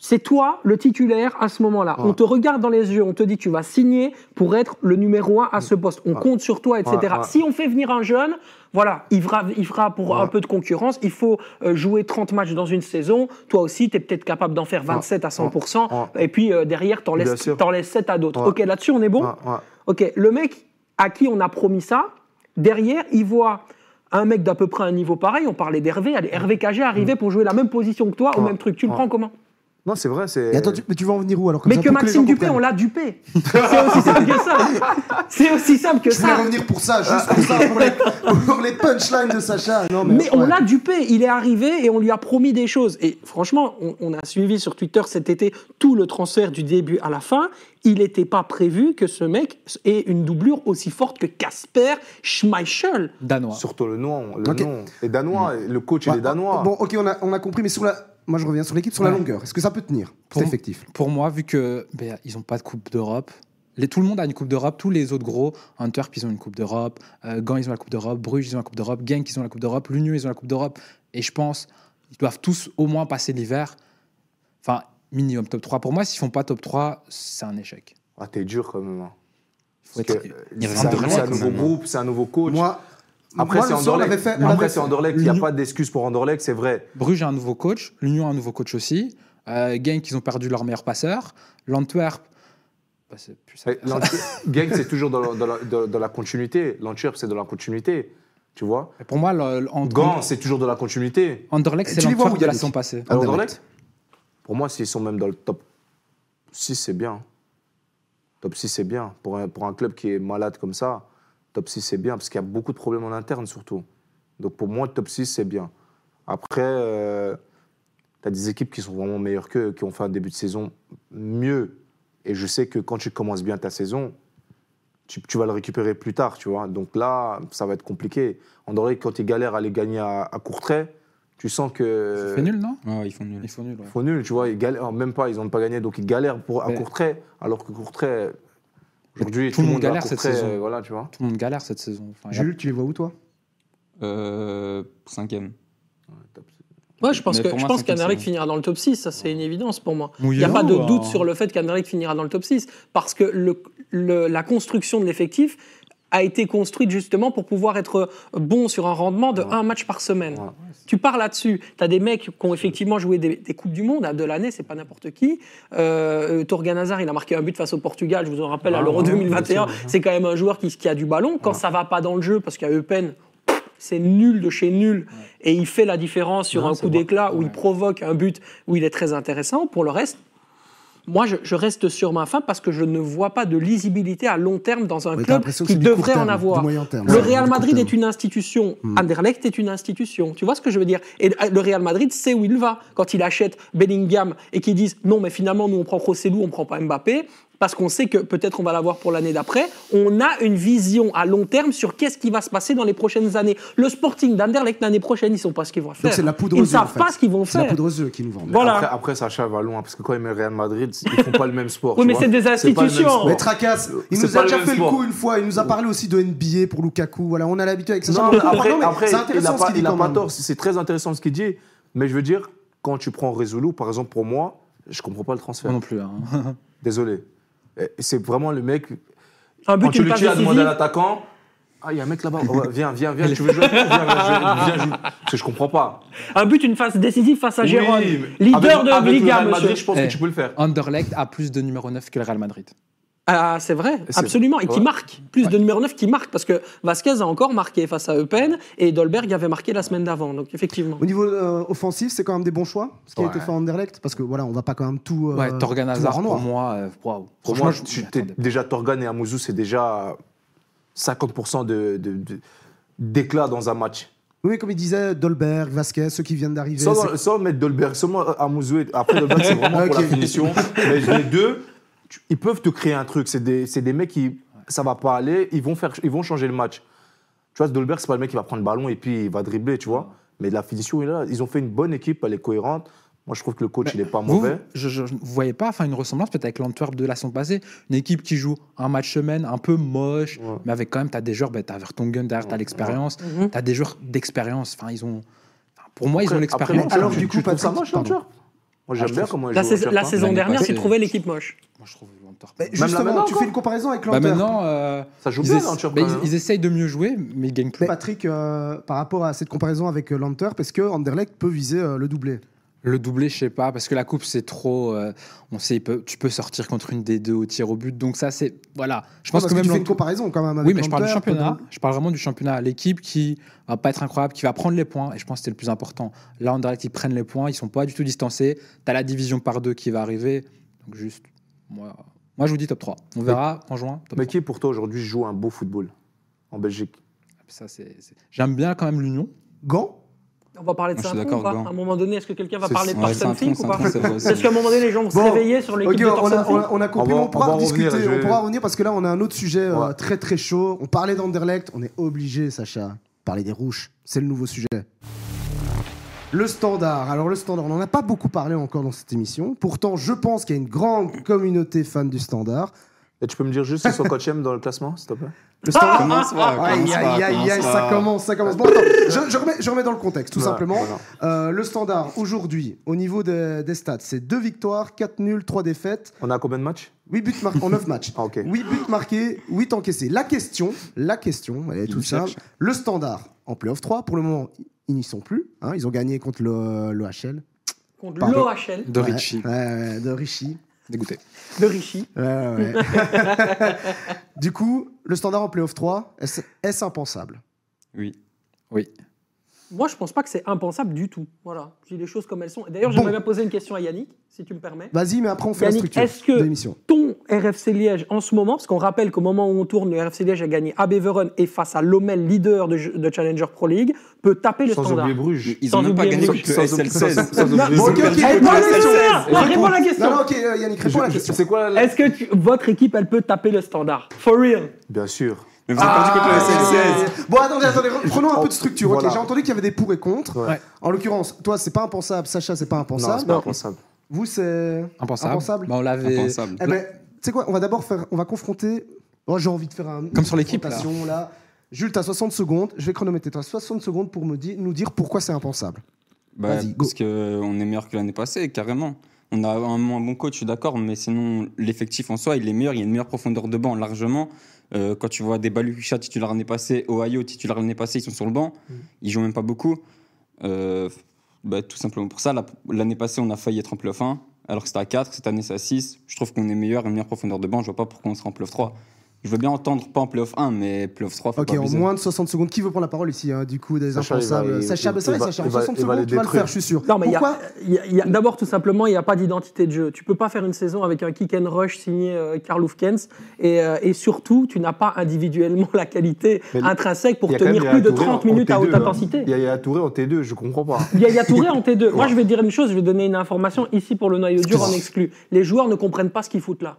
C'est toi le titulaire à ce moment-là. Ouais. On te regarde dans les yeux, on te dit tu vas signer pour être le numéro un à ce poste. On Ouais. compte sur toi, etc. Ouais. Si on fait venir un jeune, voilà, il fera, il fera pour un peu de concurrence. Il faut euh, jouer 30 matchs dans une saison. Toi aussi, tu es peut-être capable d'en faire 27 à 100%. Ouais. Et puis euh, derrière, tu en, Bien laisses t'en laisses 7 à d'autres. Ok, là-dessus, on est bon. Ok, le mec à qui on a promis ça, derrière, il voit un mec d'à peu près un niveau pareil. On parlait d'Hervé. Hervé Cagé arrivait pour jouer la même position que toi, au même truc. Tu le prends comment? Non, c'est vrai. c'est- Et attends, tu, mais tu vas en venir où alors comme Mais ça, que pour les Maxime gens Dupé, on comprennent l'a dupé. *laughs* C'est aussi simple que ça. C'est aussi simple que Je voulais ça. revenir pour ça, juste pour ça, pour les, pour les punchlines de Sacha. Non, mais, Mais on ouais. l'a dupé, il est arrivé et on lui a promis des choses. Et franchement, on, on a suivi sur Twitter cet été tout le transfert du début à la fin. Il n'était pas prévu que ce mec ait une doublure aussi forte que Casper Schmeichel. Danois. Surtout le nom. Le Ok. nom. Les Danois, le coach, il Ouais, est danois. Bon, ok, on a, on a compris, mais sur la. Moi, je reviens sur l'équipe, sur la longueur. Est-ce que ça peut tenir Pour- C'est effectif? Pour moi, vu que ben, ils n'ont pas de Coupe d'Europe, les- tout le monde a une Coupe d'Europe, tous les autres gros, Antwerp, ils ont une Coupe d'Europe, euh, Gand, ils ont la Coupe d'Europe, Bruges, ils ont la Coupe d'Europe, Genk, ils ont la Coupe d'Europe, l'Union, ils ont la Coupe d'Europe. Et je pense ils doivent tous au moins passer l'hiver. Enfin, minimum top 3. Pour moi, s'ils font pas top 3, c'est un échec. Ah, t'es dur quand même. hein. C'est un, nouveau groupe, c'est un nouveau coach. Moi, Après, c'est Anderlecht. avait fait. on Après, avait- c'est Anderlecht. Il n'y a pas d'excuse pour Anderlecht, c'est vrai. Bruges a un nouveau coach, l'Union a un nouveau coach aussi. Euh, Genk, ils ont perdu leur meilleur passeur. L'Antwerp, bah, c'est *laughs* Genk, toujours dans la, dans la- dans- dans la continuité. L'Antwerp, c'est de la continuité. Tu vois Et Pour moi, le- Gand, c'est toujours de la continuité. Anderlecht, c'est Tu les vois où, l'Antwerp de la saison passée. Anderlecht. Anderlecht Pour moi, s'ils sont même dans le top 6, c'est bien. Top 6, c'est bien. Pour un, pour un club qui est malade comme ça, top 6, c'est bien, parce qu'il y a beaucoup de problèmes en interne surtout. Donc pour moi, top 6, c'est bien. Après, tu as des équipes qui sont vraiment meilleures qu'eux, qui ont fait un début de saison mieux. Et je sais que quand tu commences bien ta saison, tu, tu vas le récupérer plus tard, tu vois. Donc là, ça va être compliqué. Andorre, quand ils galèrent à les gagner à, à court trait, tu sens que... Ça fait nul, non? Ouais, ils font nul. Ils font nul. ouais. Ils font nul, tu vois. Ils galèrent, même pas, ils n'ont pas gagné, donc ils galèrent pour, à Mais- court trait. Alors que court trait, aujourd'hui, Tout le monde galère cette saison. euh, Voilà, tu vois. Tout le monde galère cette saison. Enfin, a- Jules, tu les vois où, toi? Euh, cinquième. Ouais, je pense que je pense qu'Anderlecht finira dans le top 6, ça c'est une évidence pour moi. Il n'y a pas de ou, doute sur le fait qu'Anderlecht finira dans le top 6 parce que le, le- la construction de l'effectif a été construite justement pour pouvoir être bon sur un rendement de Ouais. un match par semaine. Ouais. Tu pars là-dessus. Tu as des mecs qui ont effectivement joué des, des Coupes du Monde à de l'année, c'est pas n'importe qui. Euh, Torgan Hazard, il a marqué un but face au Portugal, je vous en rappelle, à Ah, l'Euro ouais, 2021. bien sûr, bien sûr. C'est quand même un joueur qui, qui a du ballon. Quand ça va pas dans le jeu, parce qu'à Eupen, c'est nul de chez nul, et il fait la différence sur un coup d'éclat où il provoque un but où il est très intéressant. Pour le reste, moi, je, je reste sur ma fin parce que je ne vois pas de lisibilité à long terme dans un club qui devrait en avoir. terme. Le Ouais, Real Madrid est une institution. Hmm. Anderlecht est une institution. Tu vois ce que je veux dire? Et le Real Madrid sait où il va. Quand il achète Bellingham et qu'ils disent non, mais finalement, nous, on prend Rossellou, on prend pas Mbappé, parce qu'on sait que peut-être on va l'avoir pour l'année d'après, on a une vision à long terme sur qu'est-ce qui va se passer dans les prochaines années. Le Sporting d'Anderlecht l'année prochaine, ils ne savent pas ce qu'ils vont faire. Donc c'est de la poudre ils ne savent fait. pas ce qu'ils vont C'est la faire. poudre aux yeux qui nous vendent. Voilà. Après, après, Sacha va loin, parce que quand il met le Real Madrid, ils font pas le même sport. *laughs* Oui, mais c'est des institutions. Mais Tracasse, il nous a déjà fait le coup une fois. Il nous a parlé aussi de NBA pour Lukaku. Voilà, on a l'habitude avec ça. Non, mais après, Non, mais après c'est il n'a intéressant ce pas, qu'il dit il a quand pas même. tort. C'est très intéressant ce qu'il dit. Mais je veux dire, quand tu prends Résolu, par exemple, pour moi, je comprends pas le transfert. Moi non plus. hein. Désolé. Et C'est vraiment le mec. Un but, Quand Ancelotti a demandé à décisive. l'attaquant. Ah, il y a un mec là-bas. Oh, viens, viens, viens. Tu veux jouer? Viens, viens, viens, viens, joue. Parce que je comprends pas. Un but, une phase décisive face à Gérone. Oui, Leader avec- de avec le Liga, Real monsieur. Madrid, je pense Eh. que tu peux le faire. Anderlecht a plus de numéro 9 que le Real Madrid. Ah, c'est vrai, absolument. Et qui ouais. marque. Plus Ouais. de numéro 9 qui marque. Parce que Vasquez a encore marqué face à Eupen et Dolberg avait marqué la semaine d'avant. Donc, effectivement. Au niveau euh, offensif, c'est quand même des bons choix, ce qui a Ouais. été fait en Anderlecht, parce que voilà, on va pas quand même tout. euh, Ouais, Torgan tout Hazard pour noir. moi. euh, waouh. Pour moi, je pas. déjà Torgan et Amouzou, c'est déjà 50% de, de- de- d'éclat dans un match. Oui, comme il disait, Dolberg, Vasquez, ceux qui viennent d'arriver. Sans, mettre Dolberg, seulement Amouzou. et- Après, Dolberg, c'est vraiment pour la *laughs* finition. Mais les deux, tu- ils peuvent te créer un truc. C'est des, c'est des mecs qui, ça va pas aller, ils vont, faire, ils vont changer le match. Tu vois, Dolberg, c'est pas le mec qui va prendre le ballon et puis il va dribbler, tu vois. Mais la finition, il est là. Ils ont fait une bonne équipe, elle est cohérente. Moi, je trouve que le coach, il est pas Vous, mauvais. je, je- vous voyez pas enfin, une ressemblance peut-être avec l'Antwerp de la saison passée Une équipe qui joue un match semaine, un peu moche, Ouais. mais avec quand même, tu as des joueurs, bah, tu as Vertonghen derrière, tu as Ouais. l'expérience, Mhm. tu as des joueurs d'expérience. Enfin, ils ont. enfin, pour moi, ils ont l'expérience. Alors, du coup, trouves ça Patrick, moche, l'Antwerp Moi, Ah, j'aime je bien comment La, sais- l'Antwerp, la hein. saison dernière, tu trouvais l'équipe moche. Moi, je trouve l'Antwerp. Mais là justement, tu fais une comparaison avec Bah, l'Antwerp. maintenant, euh, Ça joue ils, bien, l'Antwerp, bah, quand ils- essayent de mieux jouer, mais ils gagnent plus. Patrick, euh, par rapport à cette comparaison avec euh, l'Antwerp, est-ce que Anderlecht peut viser euh, le doublé Le doublé, je sais pas, parce que la coupe, c'est trop. euh, on sait, il peut- tu peux sortir contre une des deux au tir au but. Donc, ça, c'est. Voilà. Je pense que même tu fais une comparaison quand même avec Oui, mais je parle du championnat. Je parle vraiment du championnat. L'équipe qui va pas être incroyable, qui va prendre les points. Et je pense que c'était le plus important. Là, Anderlecht, ils prennent les points. Ils sont pas du tout distancés. Tu as la division par deux qui va arriver. Donc, juste. Moi, moi je vous dis top 3. On verra en juin. Top Mais 3. qui, pour toi, aujourd'hui, joue un beau football en Belgique? Ça, c'est- c'est- J'aime bien quand même l'Union. Gant On va parler de Moi, ça ou pas Gant. À un moment donné, est-ce que quelqu'un va parler de Saint-Tron, Fink ou pas. Parce qu'à un moment donné, les gens vont se Bon, réveiller sur l'équipe Ok, de on a, on, Fink. a, on a compris, On va- on pourra discuter, revenir, on pourra revenir parce que là on a un autre sujet euh, très très chaud. On parlait d'Anderlecht, on est obligé, Sacha, de parler des rouges. C'est le nouveau sujet. Le standard. Alors le standard, on n'en a pas beaucoup parlé encore dans cette émission. Pourtant, je pense qu'il y a une grande communauté fan du standard. Et tu peux me dire juste coach aime dans le classement, s'il te plaît Le standard. Commence pas, Aïe, commence pas, aïe, aïe, commence aïe, ça pas. commence, ça commence. Bon, attends, je, je remets, je remets dans le contexte, tout Voilà, simplement. voilà. Euh, le standard, aujourd'hui, au niveau des, des stats, c'est 2 victoires, 4 nuls, 3 défaites, On a combien de matchs? 8 buts marqués en 9 matchs. Ah, ok. 8 buts marqués, 8 encaissés. La question, la question, elle est toute simple. Le standard en playoff 3, pour le moment, ils n'y sont plus. hein, ils ont gagné contre le, le HL. Contre l'OHL De Ouais, Richie. ouais, ouais, de Richie. Dégoûté. de Richie. Ouais, ouais, ouais. *laughs* du coup, le standard en playoff 3, est-ce est-ce impensable? Oui. Oui. Moi, je pense pas que c'est impensable du tout. Voilà, je dis les choses comme elles sont. D'ailleurs, Bon. j'aimerais bien poser une question à Yannick, si tu me permets. Vas-y, mais après, on fait Yannick, la structure est-ce que de l'émission. ton RFC Liège en ce moment, parce qu'on rappelle qu'au moment où on tourne, le RFC Liège a gagné à Beveren et face à Lommel, leader de, de Challenger Pro League, peut taper le Sans standard. oublier Bruges. Ils Sans ont même pas gagné Bruges. contre le Sans- SL16. sans- sans Non, oublier Bon, ok, Bruges. ok, réponds à la question. non, non, réponds à la question. Non, non, ok, Yannick, réponds à la question. C'est quoi la- Est-ce que tu- votre équipe, elle peut taper le standard? For real Bien sûr. Mais vous avez perdu contre le SL16. Bon, attendez, attendez, prenons un peu de structure. Ok, Voilà. j'ai entendu qu'il y avait des pour et contre. Ouais. En l'occurrence, toi, c'est pas impensable. Sacha, c'est pas Non, impensable. c'est pas impensable. Vous, c'est Impensable. Impensable. Bah, on l'avait. Impensable. Eh ben, tu sais quoi On va d'abord faire. On va confronter. Oh, j'ai envie de faire un. Comme sur l'équipe, là. confrontation, là. Jules, t'as 60 secondes. Je vais chronométrer. T'as 60 secondes pour me dire, nous dire pourquoi c'est impensable. Bah, Vas-y, go. parce qu'on est meilleur que l'année passée, carrément. On a un moins bon coach, je suis d'accord, mais sinon, l'effectif en soi, il est meilleur. Il y a une meilleure profondeur de banc, largement. Euh, quand tu vois des Balucha titulaires l'année passée, Ohio titulaire l'année passée, ils sont sur le banc. Mm. Ils jouent même pas beaucoup. Euh, bah, tout simplement pour ça, la- l'année passée, on a failli être en playoff 1, alors que c'était à 4. Cette année, c'est à 6. Je trouve qu'on est meilleur, une meilleure profondeur de banc. Je vois pas pourquoi on serait en playoff 3. Je veux bien entendre, pas en playoff 1, mais playoff 3, faut Ok, pas en moins de 60 secondes. Qui veut prendre la parole ici, hein, du coup, des Sacha, il- Sacha, vrai, il va- Sacha, en il va- 60 il va secondes, tu vas le faire, je suis sûr. Non, mais Pourquoi d'abord, tout simplement, il n'y a pas d'identité de jeu. Tu peux pas faire une saison avec un kick and rush signé euh, Karl Hufkens. Et, euh, et surtout, tu n'as pas individuellement *laughs* la qualité Mais intrinsèque pour tenir plus de Yaya Touré 30 en- en minutes à haute T2, hein. intensité. Il y a Touré en T2, je comprends pas. Il y a, il y a Touré en T2. *laughs* Moi, je vais dire une chose, je vais donner une information ici pour le noyau dur en exclu. Les joueurs ne comprennent pas ce qu'ils foutent là.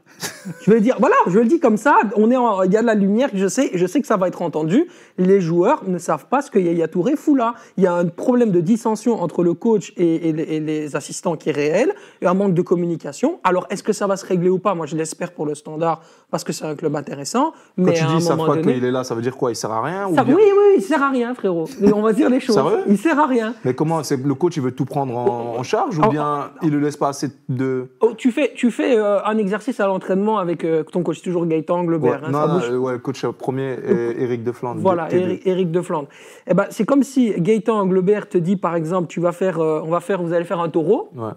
Je vais dire, voilà, je le dis comme ça, on est en- il y a de la lumière, je sais, je sais que ça va être entendu. Les joueurs ne savent pas ce que Yaya Touré fout là. Il y a un problème de dissension entre le coach et, et les, et les assistants qui est réel, et un manque de communication. Alors, est-ce que ça va se régler ou pas? Moi, je l'espère pour le standard, parce que c'est un club intéressant. Quand Mais tu à dis un savent moment donné... qu'il est là, ça veut dire quoi? Il sert à rien ou Ça- bien- oui, oui, il sert à rien, frérot. On va dire les choses. Sérieux? Il sert à rien. Mais comment c'est le coach il veut tout prendre en, en charge ou Oh, bien il le laisse pas assez de Oh, tu fais, tu fais euh, un exercice à l'entraînement avec euh, ton coach, toujours Gaëtan Anglebert. Ouais, hein, non, ça non, bouge. euh, ouais, le coach premier et Eric de Flandre. Voilà, T2. Eric, Eric de Flandre. Eh ben, c'est comme si Gaëtan Anglebert te dit, par exemple, tu vas faire, euh, on va faire, vous allez faire un taureau, Ouais.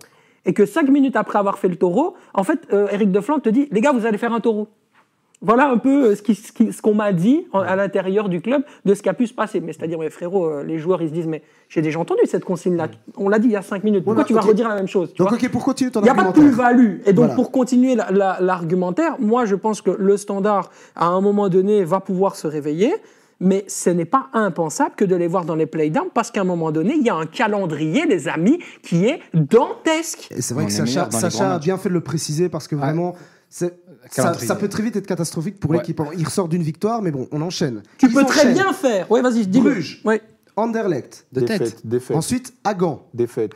et que cinq minutes après avoir fait le taureau, en fait, euh, Eric de Flandre te dit, les gars, vous allez faire un taureau. Voilà un peu euh, ce qui- ce qui- ce qu'on m'a dit en- à l'intérieur du club de ce qui a pu se passer. Mais c'est-à-dire, mais frérot, euh, les joueurs, ils se disent, mais j'ai déjà entendu cette consigne-là. On l'a dit il y a cinq minutes. Pourquoi bah, tu vas ok. redire la même chose tu Donc, vois ok, pour continuer ton Il n'y a pas de plus-value. Et donc, Voilà. pour continuer la- la- l'argumentaire, moi, je pense que le standard, à un moment donné, va pouvoir se réveiller. Mais ce n'est pas impensable que de les voir dans les playdowns, parce qu'à un moment donné, il y a un calendrier, les amis, qui est dantesque. Et c'est vrai On que Sacha, Sacha a bien fait de le préciser parce que vraiment, c'est- ça, peut très vite être catastrophique pour Ouais. l'équipe. Alors, Il ressort d'une victoire, mais bon, on enchaîne. Tu Ils peux très bien faire. Oui, vas-y, dis-le. Bruges. Ouais. Anderlecht. De tête. Défaite, défaite, Ensuite, Hagan. défaite.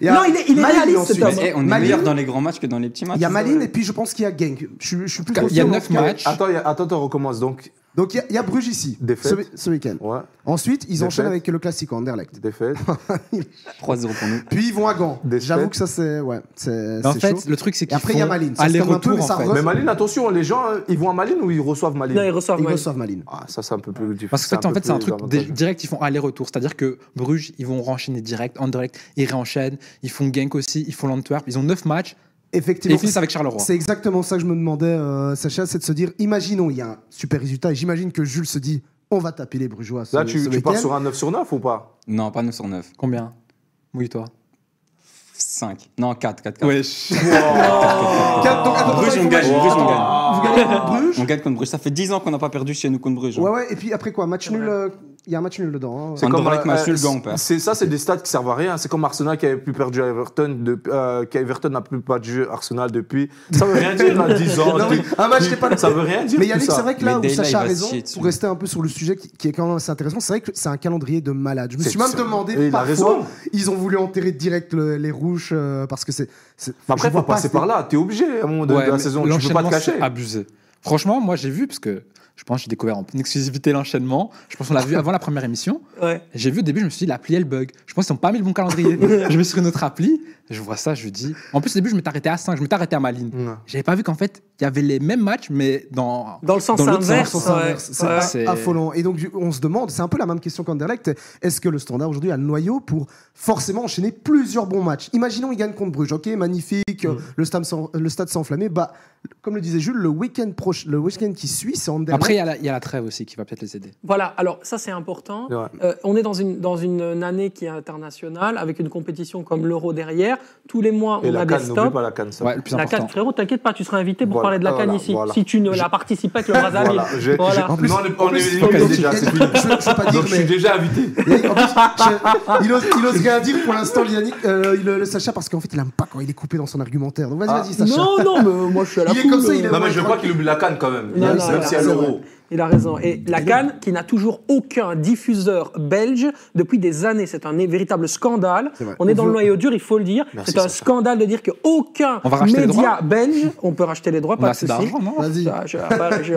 Il y a Non, il est- il est réaliste, cet homme. Eh, on est meilleur dans les grands matchs que dans les petits matchs. Il y a Malines et puis je pense qu'il y a Genk. Je, je suis plus Il y a confirmé, neuf en tout cas. matchs. Attends, attends, on recommence donc. Donc il y a- il y, a Bruges ici, Défaite. ce, week-end. Ouais, Ensuite, ils Défaite. enchaînent avec le classique Anderlecht. défaite. 3-0 *laughs* pour nous. Puis ils vont à Gand. J'avoue que ça, c'est ouais, c'est En fait, chaud. le truc, c'est qu'ils après, il y a Malines. Ça un peu, aller-retour, mais en ça fait. re- Mais Malines, attention, les gens, euh, ils vont à Malines ou ils reçoivent Malines? Non, ils reçoivent. Ils ouais. reçoivent Malines. Ah, ça, c'est un peu plus difficile. Parce que en fait, c'est un truc direct, ils font aller-retour. C'est-à-dire que Bruges, ils vont renchaîner direct, Anderlecht, ils réenchaînent, ils font Genk aussi, ils font l'Antwerp, ils ont 9 matchs Effectivement. avec Charleroi. C'est exactement ça que je me demandais, euh, Sacha, c'est de se dire, imaginons, il y a un super résultat, et j'imagine que Jules se dit, on va taper les Brugeois ce, Là, tu, ce tu pars sur un 9 sur 9 ou pas? Non, pas 9 sur 9. Combien? Mouille-toi. 5. Non, 4. 4, 4. Wesh. Quatre, donc, attends, Bruges, attends, on il faut gagne. imaginer- Bruges, on gagne. Vous gagnez contre Bruges On gagne contre Bruges. Ça fait 10 ans qu'on n'a pas perdu chez nous contre Bruges. hein. Ouais, ouais, et puis après quoi Match nul, euh, il y a un match nul dedans. hein. C'est comme avec euh, match nul, gant, on perd. C'est ça, c'est des stats qui servent à rien. C'est comme Arsenal qui avait plus perdu à Everton, de, euh, qui Everton n'a plus pas de Arsenal depuis. Ça veut rien dire, à 10 *laughs* ans. Non, mais un match pas- Ça veut rien dire. Mais Yannick, c'est vrai que là Mais où Dayla, Sacha a raison, pour rester un peu sur le sujet qui, qui est quand même assez intéressant, c'est vrai que c'est un calendrier de malade. Je me suis même demandé il a parfois, raison. ils ont voulu enterrer direct le- les rouges euh, parce que c'est. après, faut passer par là. T'es obligé à un moment de, la saison. Tu peux pas te cacher. Abusé. Franchement, moi, j'ai vu, parce que je pense que j'ai découvert en exclusivité l'enchaînement. Je pense qu'on l'a vu avant la première émission. Ouais. J'ai vu au début, je me suis dit, l'appli, elle bug. Je pense qu'ils n'ont pas mis le bon calendrier. *laughs* je me suis sur une autre appli. Je vois ça, je dis. En plus, au début, je m'étais arrêté à 5, je m'étais arrêté à ma ligne. Ouais. J'avais pas vu qu'en fait, il y avait les mêmes matchs, mais dans. Dans le sens Dans l'autre inverse. sens, ouais. inverse. C'est Ouais. a- C'est- affolant. Et donc, on se demande, c'est un peu la même question qu'Anderlecht, est-ce que le standard aujourd'hui a le noyau pour forcément enchaîner plusieurs bons matchs? Imaginons, il gagne contre Bruges, ok, magnifique, euh, le, stade s'en- le stade s'est enflammé. Bah, comme le disait Jules, le week-end proche, le week-end qui suit, c'est Anderlecht. Après, il y, a la- il y a la trêve aussi qui va peut-être les aider. Voilà, alors ça c'est important. Ouais. Euh, on est dans une, dans une année qui est internationale, avec une compétition comme l'Euro derrière. Tous les mois, Et on la a des canne, n'oublie stops. pas la canne. ça. Ouais, plus La canne, frérot, t'inquiète pas, tu seras invité pour Voilà, parler de la canne voilà, ici. voilà. Si tu ne l'as participé avec le Brazzaville. Voilà, En plus- non, on est- on est déjà, il- c'est fini. je, *laughs* je veux pas dire, Donc, je suis mais déjà invité. Yannick, en plus, *laughs* je- il, ose, il ose rien dire pour l'instant, Yannick, euh, il- le Sacha, parce qu'en fait, il aime pas quand il est coupé dans son argumentaire. Donc vas-y, Ah. vas-y, Sacha. Non, non, mais moi je suis à la Il est cool, comme ça, euh. il est- Non, mais je veux pas qu'il oublie la canne quand même. Même si à c'est l'euro. Il a raison. Et la Cannes, qui n'a toujours aucun diffuseur belge depuis des années, c'est un véritable scandale. C'est. On est dans le noyau dur, il faut le dire. C'est un scandale de dire qu'aucun média belge, on peut racheter les droits, On pas a de souci. d'argent, non Vas-y. Je vais appeler- je vais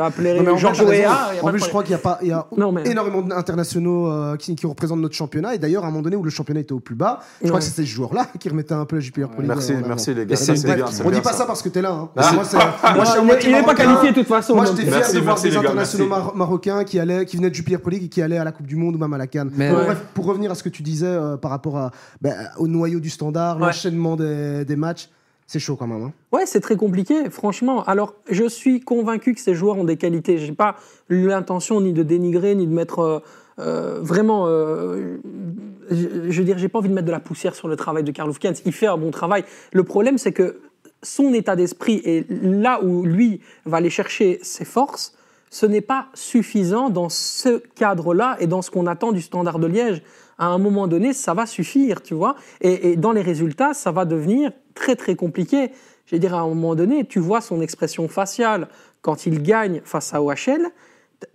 Georges t'as raison. Weah. il y a En pas plus, je crois qu'il y a, pas, il y a Non, mais- énormément d'internationaux euh, qui, qui représentent notre championnat. Et d'ailleurs, à un moment donné où le championnat était au plus bas, je crois Ouais. que c'était ce joueur-là *laughs* qui remettait un peu la Pro League Merci, merci les gars. c'est c'est c'est on dit pas ça. parce que t'es là. hein. Ah. Moi, c'est- *laughs* il n'est pas qualifié de toute façon. Moi, j'étais fier de voir gars, internationaux mar- marocains qui, allaient, qui venaient de Jupiler Pro League et qui allaient à la Coupe du Monde ou même à la Cannes. Mais- Bon, Ouais. Bref, pour revenir à ce que tu disais euh, par rapport à, ben, au noyau du standard, Ouais. l'enchaînement des, des matchs, c'est chaud quand même. hein. Ouais, c'est très compliqué, franchement. Alors, je suis convaincu que ces joueurs ont des qualités. J'ai pas l'intention ni de dénigrer, ni de mettre euh, euh, vraiment. euh, je, je veux dire, j'ai pas envie de mettre de la poussière sur le travail de Karl Hufkens. Il fait un bon travail. Le problème, c'est que son état d'esprit et là où lui va aller chercher ses forces, ce n'est pas suffisant dans ce cadre-là et dans ce qu'on attend du standard de Liège. À un moment donné, ça va suffire, tu vois. Et, dans les résultats, ça va devenir très très compliqué. Je veux dire, à un moment donné, tu vois son expression faciale quand il gagne face à OHL.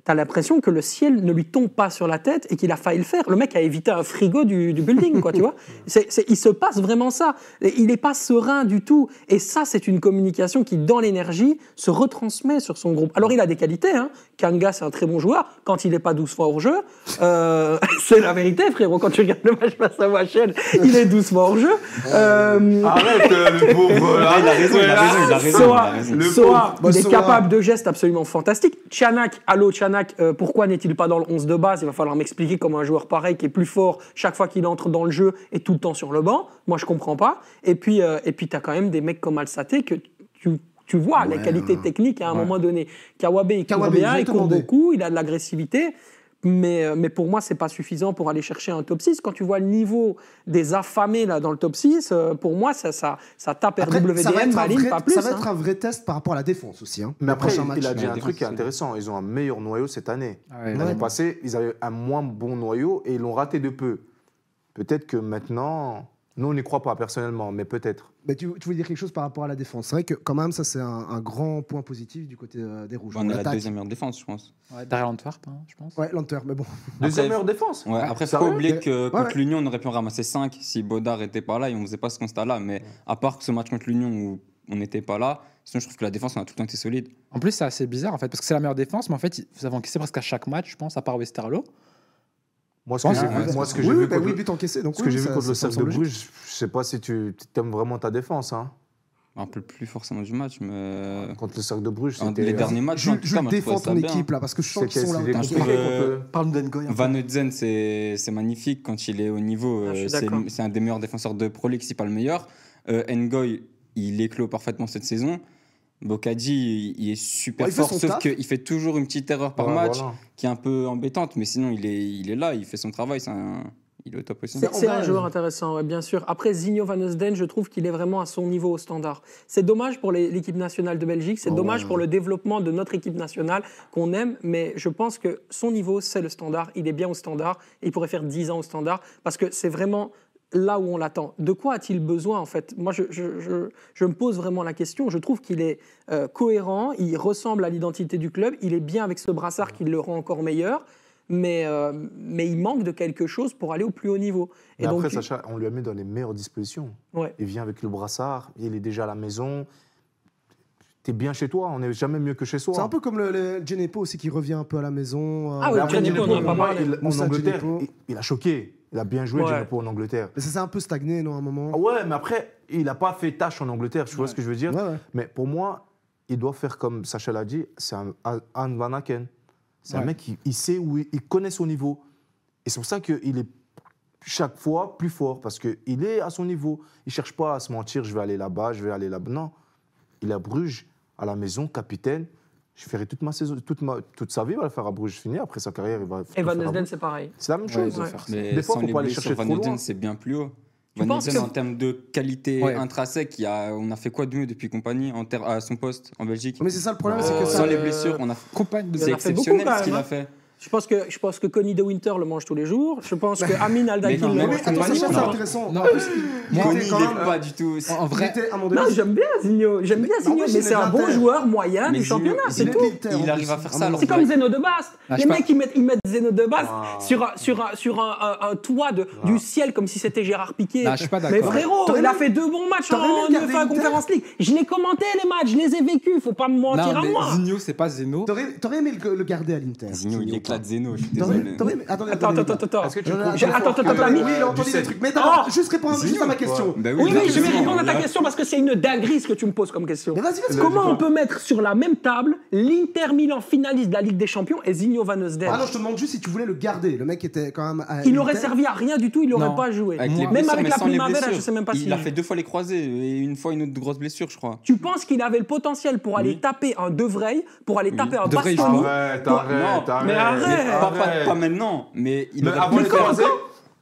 T'as l'impression que le ciel ne lui tombe pas sur la tête et qu'il a failli le faire. Le mec a évité un frigo du, du building, quoi, tu vois. *laughs* C'est, c'est- il se passe vraiment ça. Il n'est pas serein du tout. Et ça, c'est une communication qui, dans l'énergie, se retransmet sur son groupe. Alors, il a des qualités. Hein. Kanga, c'est un très bon joueur. Quand il n'est pas 12 fois hors jeu, euh, *laughs* c'est la vérité, frérot. Quand tu regardes le match face à Wachel, il est 12 fois hors jeu. *laughs* Euh, Arrête, euh, le pauvre. Ah, il a raison, il a raison, il a raison. il a Soa, raison. Le Soa, pauvre. il est capable de gestes absolument fantastiques. Chanak, allô Chanak, euh, pourquoi n'est-il pas dans le 11 de base? Il va falloir m'expliquer comment un joueur pareil qui est plus fort chaque fois qu'il entre dans le jeu est tout le temps sur le banc. Moi, je comprends pas. Et puis, euh, et puis tu as quand même des mecs comme Alsaté que tu, tu vois les qualités techniques à un Ouais. moment donné. Kawabe, il court bien, il court beaucoup, il a de l'agressivité. Mais, euh, mais pour moi, c'est pas suffisant pour aller chercher un top 6. Quand tu vois le niveau des affamés là, dans le top 6, euh, pour moi, ça, ça, ça tape Après, RWDM, ça va, être un Maline, vrai, pas plus. ça va hein. être un vrai test par rapport à la défense aussi. Hein, Mais après, match. il a dit un truc qui est intéressant. Ils ont un meilleur noyau cette année. Ah ouais, L'année Ouais. passée, ils avaient un moins bon noyau et ils l'ont raté de peu. Peut-être que maintenant, nous, on n'y croit pas personnellement, mais peut-être. Mais tu, tu voulais dire quelque chose par rapport à la défense. C'est vrai que quand même, ça c'est un, un grand point positif du côté euh, des rouges. On est la deuxième meilleure défense, je pense. Ouais, derrière l'Antwerp, hein, je pense. Ouais, Lanter, mais bon. Deuxième meilleure défense. Ouais, après, faut pas oublier que Ouais, contre ouais. l'Union, on aurait pu en ramasser 5 si Baudard était pas là et on faisait pas ce constat-là. Mais à part que ce match contre l'Union où on n'était pas là, sinon je trouve que la défense, on a tout le temps été solide. En plus, c'est assez bizarre en fait, parce que c'est la meilleure défense, mais en fait, vous avez encaissé presque à chaque match, je pense, à part Westerlo. Moi, ce que j'ai vu, moi, ce que j'ai oui, vu bah contre oui, le- but encaissé. Donc ce que j'ai vu contre le Cercle de Bruges, je sais pas si tu aimes vraiment ta défense. Hein. Un peu plus forcément du match, mais. Contre le Cercle de Bruges, Un- c'était. les derniers matchs, en tout cas, je défend trouvais ça ton bien. équipe là, parce que je sens qu'ils sont là. Euh, Parle d'Engoy. Van Oudzen, c'est magnifique quand il est au niveau. Ah, je suis euh, c'est d'accord. c'est un des meilleurs défenseurs de Pro League, si pas le meilleur. Euh, Ngoy, il éclot parfaitement cette saison. Bokadji, il est super Ouais, il fait fort, sauf qu'il fait toujours une petite erreur par Ouais, match voilà. qui est un peu embêtante, mais sinon il est, il est là, il fait son travail, c'est un- il est au top aussi. C'est un joueur intéressant, ouais, bien sûr. Après, Zinho Van Eusden, je trouve qu'il est vraiment à son niveau au standard. C'est dommage pour l'équipe nationale de Belgique, c'est Oh, dommage ouais. pour le développement de notre équipe nationale qu'on aime, mais je pense que son niveau, c'est le standard. Il est bien au standard. Et il pourrait faire 10 ans au standard parce que c'est vraiment là où on l'attend. De quoi a-t-il besoin, en fait? Moi, je, je- je- je me pose vraiment la question. Je trouve qu'il est euh, cohérent, il ressemble à l'identité du club, il est bien avec ce brassard qui le rend encore meilleur. Mais, euh, mais il manque de quelque chose pour aller au plus haut niveau. Mais Et donc, après, Sacha, on lui a mis dans les meilleures dispositions. Ouais. Il vient avec le brassard, il est déjà à la maison. T'es bien chez toi. On n'est jamais mieux que chez soi. C'est un peu comme le, le Genepo aussi qui revient un peu à la maison. euh, Ah oui, après, Genepo, on en a pas moi, parlé. il- en Angleterre, il, il a choqué. Il a bien joué, Ouais. Genepo, en Angleterre. Mais ça s'est un peu stagné, non, à un moment Ah ouais, mais après, il n'a pas fait tâche en Angleterre, tu vois ce que je veux dire Ouais, ouais. Mais pour moi, il doit faire comme Sacha l'a dit, c'est un, un, un Van Aken. C'est un mec qui il sait où il, il connaît son niveau. Et c'est pour ça qu'il est chaque fois plus fort, parce qu'il est à son niveau. Il ne cherche pas à se mentir, je vais aller là-bas, je vais aller là-bas. Non, il est à Bruges, à la maison, capitaine. Je ferai toute, ma saison, toute, ma, toute sa vie, il va le faire à Bruges fini. Après sa carrière, il va. Et Van Nesden, c'est pareil. C'est la même chose. Ouais. Mais Des fois, sans faut les pas aller chercher Van loin. c'est bien plus haut. Van que- en termes de qualité Ouais. intrinsèque, il y a, on a fait quoi de mieux depuis compagnie en ter- à son poste en Belgique? Mais c'est ça le problème, Euh, c'est que ça. Sans les euh, blessures, on a en c'est exceptionnel ce qu'il même, a fait. Je pense que, je pense que Connie de Winter le mange tous les jours. Je pense que Amin *laughs* Mais non, le mange Mais tous les jours. c'est non. intéressant. Non. Moi, il est pas du tout. En vrai. Non, j'aime bien Zigno. J'aime bien Mais en Zigno, mais c'est est un bon joueur moyen du championnat, c'est tout. est Il arrive à faire ça, C'est comme Zeno de Bast. Ah, les mecs, ils mettent, ils mettent Zeno de Bast Ah. sur, un, sur, un, sur un, toit de, du ciel comme si c'était Gérard Piquet. Non, je suis pas Mais d'accord. frérot, il a fait deux bons matchs en Conference League. Je l'ai commenté les matchs, je les ai vécus. Faut pas me mentir à moi. Zigno, c'est pas Zeno. T'aurais t'aurais aimé le, garder à l'Inter. Zigno, il éclate Zeno, je suis désolé. t'aurais aimé. Attendez, Attends, attendez, attends, attends, attends. Est-ce que tu attends, attends, attends, Oui, attends, il a entendu des trucs. Mais d'abord, Ah juste répondre juste à ma question. Bah Oui, oui, je vais répondre à ta question parce que c'est une dinguerie ce que tu me poses comme question. Mais vas-y, vas-y. Comment on peut mettre sur la même table l'Inter Milan finaliste de la Ligue des Champions et Zigno Van Eusden Ah non, je te demande juste si tu voulais le garder. Le mec était quand même. Il n'aurait l'Inter. servi à rien du tout, il n'aurait pas joué. Même avec mais la Primavera, je sais même pas Il si- a fait deux fois les croisés et une fois une autre grosse blessure, je crois. Tu penses qu'il avait le potentiel pour aller taper un De Vrij, pour aller taper un Bastoni Arrête, Toi- arrête, Non, arrête. Mais. Pas, pas- pas maintenant, mais il Mais aurait avant pu les le faire. croisés,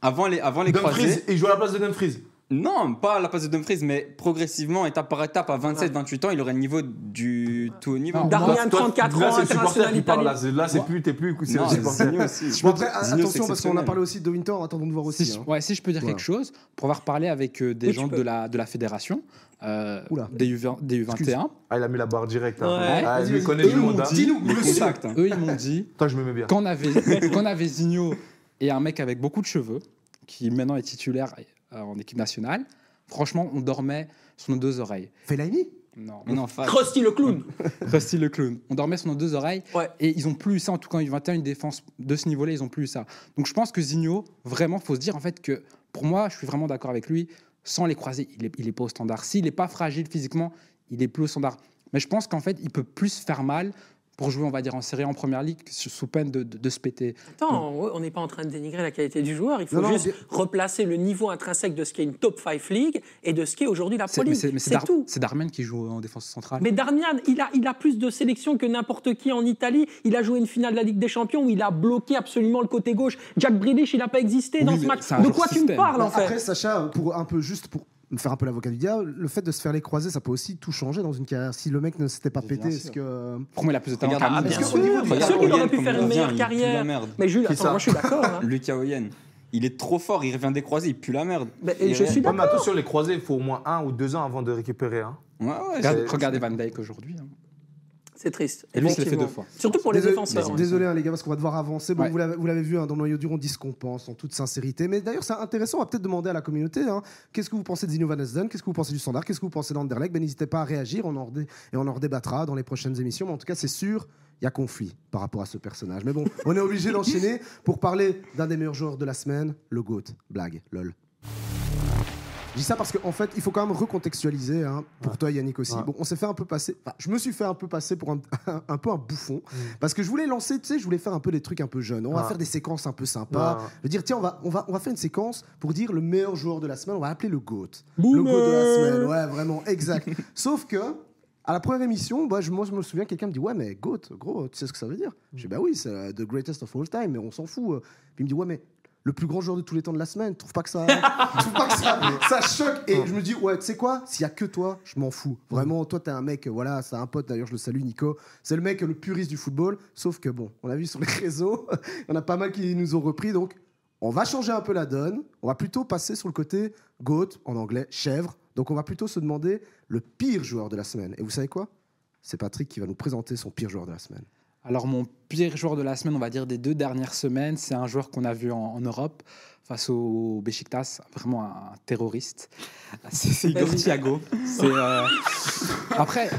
Avant les, avant les Dumfries, croisés. il joue à la place de Dumfries. Non, pas à la place de Dumfries, mais progressivement, étape par étape, à 27-28 ans, il aurait le niveau du tout haut niveau. Darmian, Toi, 34 là, ans, le international qui parle. Là, italien. c'est- là, c'est plus, t'es plus, c'est le aussi. Bon, après, attention, parce qu'on a parlé aussi de Winter, attendons de voir aussi. Si je, hein. ouais, si je peux dire quelque chose, pour avoir parlé avec euh, des gens de la, de la fédération, euh, Oula. des, U20 des U21, Ah, il a mis la barre directe. hein. Ouais. Ah, il connaît Eux, monde. hein. dit- contacts, hein. eux ils m'ont dit *laughs* Toi, je me avait, *laughs* avait Zigno et un mec avec beaucoup de cheveux, qui maintenant est titulaire en équipe nationale, franchement, on dormait sur nos deux oreilles. Fellaini Non, Mais non, Fab. Krusty le clown. *laughs* Rusty le clown. On dormait sur nos deux oreilles Ouais. et ils ont plus eu ça, en tout cas en U21, une défense de ce niveau-là, ils ont plus eu ça. Donc je pense que Zigno, vraiment, faut se dire en fait que pour moi, je suis vraiment d'accord avec lui, sans les croiser, il n'est il est pas au standard. S'il n'est pas fragile physiquement, il est plus au standard. Mais je pense qu'en fait, il peut plus faire mal pour jouer, on va dire, en série en première ligue, sous peine de, de- de se péter. Attends, on n'est pas en train de dénigrer la qualité du joueur. Il faut Non, non, juste replacer le niveau intrinsèque de ce qu'est une top 5 league et de ce qu'est aujourd'hui la Pro mais League. c'est tout. c'est Darmian qui joue en défense centrale. Mais Darmian, il a, il a plus de sélections que n'importe qui en Italie. Il a joué une finale de la Ligue des Champions où il a bloqué absolument le côté gauche. Jack Grealish, il n'a pas existé Oui, dans ce match. De quoi tu me parles en Après, fait? Sacha, pour un peu juste pour me faire un peu l'avocat du diable, le fait de se faire les croiser, ça peut aussi tout changer dans une carrière. Si le mec ne s'était pas pété, est-ce que. Pour moi, il a plus de talent ah, bien qu'au sûr. aurait pu faire il une revient, meilleure il pue la carrière. merde. Mais Jules, moi je suis d'accord. hein. Lucas Oyen. Il est trop fort, il revient des croisés, il pue la merde. Mais- et je rien. suis Ouais, mais d'accord. attention, les croisés, il faut au moins un ou deux ans avant de récupérer. Hein. Ouais, ouais, regardez Van Dyke aujourd'hui. hein. C'est triste. Et lui, il fait deux fois. Surtout pour les Désolé- défenseurs. hein. Désolé hein, les gars, parce qu'on va devoir avancer. Bon, Ouais. Vous l'avez vu, hein, dans le noyau dur, on dit ce qu'on pense en toute sincérité. Mais d'ailleurs, c'est intéressant, on va peut-être demander à la communauté hein, qu'est-ce que vous pensez de Zino Van Esden Qu'est-ce que vous pensez du standard? Qu'est-ce que vous pensez d'Anderlecht? Ben, N'hésitez pas à réagir on en redé- et on en redébattra dans les prochaines émissions. Mais en tout cas, c'est sûr, il y a conflit par rapport à ce personnage. Mais bon, *laughs* on est obligé d'enchaîner pour parler d'un des meilleurs joueurs de la semaine, le GOAT. Blague, lol. Je dis ça parce qu'en fait, il faut quand même recontextualiser, hein, pour toi Yannick aussi. Ouais. Bon, on s'est fait un peu passer, enfin, je me suis fait un peu passer pour un, *laughs* un peu un bouffon, Mm. parce que je voulais lancer, tu sais, je voulais faire un peu des trucs un peu jeunes. On va faire des séquences un peu sympas. Je veux dire, tiens, on va, on, va, on va faire une séquence pour dire le meilleur joueur de la semaine, on va appeler le GOAT. Le. GOAT de la semaine, ouais, vraiment, exact. *laughs* Sauf que, à la première émission, bah, je, moi, je me souviens, quelqu'un me dit Ouais, mais GOAT, gros, tu sais ce que ça veut dire? Je dis Bah oui, c'est euh, the greatest of all time, mais on s'en fout. euh. Puis il me dit Ouais, mais le plus grand joueur de tous les temps de la semaine, tu trouves pas que ça, *laughs* tu trouves pas que ça, ça choque Et je me dis Ouais, tu sais quoi? S'il y a que toi, je m'en fous. Vraiment, toi, t'es un mec, voilà, c'est un pote, d'ailleurs, je le salue, Nico. C'est le mec le puriste du football. Sauf que, bon, on a vu sur les réseaux, *laughs* il y en a pas mal qui nous ont repris, donc. On va changer un peu la donne. On va plutôt passer sur le côté goat, en anglais, chèvre. Donc on va plutôt se demander le pire joueur de la semaine. Et vous savez quoi? C'est Patrick qui va nous présenter son pire joueur de la semaine. Alors, mon pire joueur de la semaine, on va dire des deux dernières semaines, c'est un joueur qu'on a vu en, en Europe face au Besiktas, vraiment un, terroriste. *laughs* C'est Igor. Thiago. Euh, Après,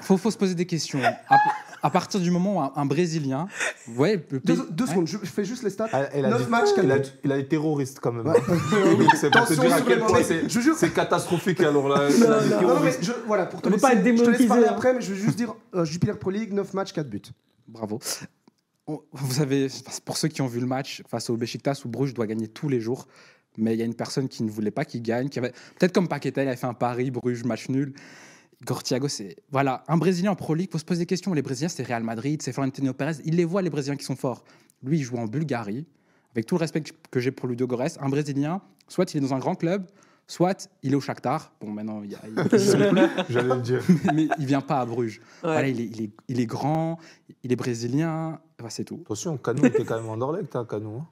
faut, faut se poser des questions. À, à partir du moment où un, un Brésilien, pays- Deux, deux Ouais. secondes, je, je fais juste les stats. Ah, il a 9 dit- matchs, il a, 4 il a été terroriste quand même. Ouais. *laughs* c'est pour te Attention dire à sur quel les point mots. c'est catastrophique alors là. Non, il a dit non. Non, non, mais terroriste. je, voilà, pour te laisser, pas être je te laisse démonétisé, parler hein. après, mais je veux juste dire euh, Jupiler Pro League, 9 matchs, 4 buts. Bravo. Vous savez, pour ceux qui ont vu le match face au Besiktas où Bruges doit gagner tous les jours, mais il y a une personne qui ne voulait pas qu'il gagne, qui avait peut-être comme Paqueta, il avait fait un pari Bruges match nul. Gortiago, c'est voilà un Brésilien en Pro League. Faut se poser des questions. Les Brésiliens, c'est Real Madrid, c'est Florentino Pérez. Il les voit les Brésiliens qui sont forts. Lui, il joue en Bulgarie. Avec tout le respect que j'ai pour Ludo Gores, un Brésilien, soit il est dans un grand club, soit il est au Shakhtar. Bon, maintenant, il y a, il- *laughs* sont plus, J'allais le dire. *laughs* mais il vient pas à Bruges. Ouais. Voilà, il est, il, est, il est grand, il est brésilien, enfin, c'est tout. Attention, Canou était quand même en Dorlect, hein, Canou. hein.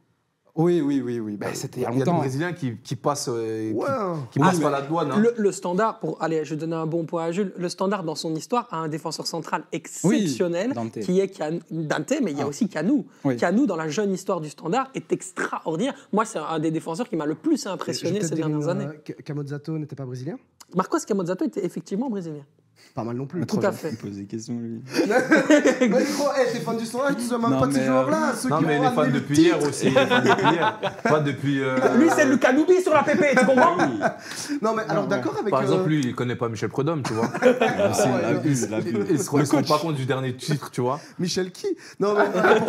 Oui, oui, oui, oui. Bah, C'était il y a Il y a des longtemps. Brésiliens qui, qui passent, euh, qui- Ouais. qui, Ah, passent mais par la douane. hein. Le, le standard, pour allez, je vais donner un bon point à Jules. Le standard dans son histoire a un défenseur central exceptionnel Dante. qui est Can- Dante, mais il y a Ah. aussi Canou. Oui. Canou, dans la jeune histoire du standard, est extraordinaire. Moi, c'est un des défenseurs qui m'a le plus impressionné ces dernières une, années. euh, Camozzato n'était pas brésilien? Marcos Camozzato était effectivement brésilien. Pas mal non plus. Tout à fait. Il pose des questions, lui. Mais gros, hey, t'es fan du standard, tu sais même Non, pas de ces mais, joueurs-là. ceux Non, qui mais il est fan depuis titre. hier aussi. Il est fan depuis hier. Pas depuis. euh, *laughs* Lui, c'est le Canoubi sur la PP, tu comprends Non, mais alors d'accord avec. Par euh, exemple, lui, il connaît pas Michel Prudhomme, tu vois. Ah, *laughs* si, ouais, l'abus, ouais. l'abus. Il se rend pas compte du dernier titre, tu vois. Michel qui? Non, mais euh,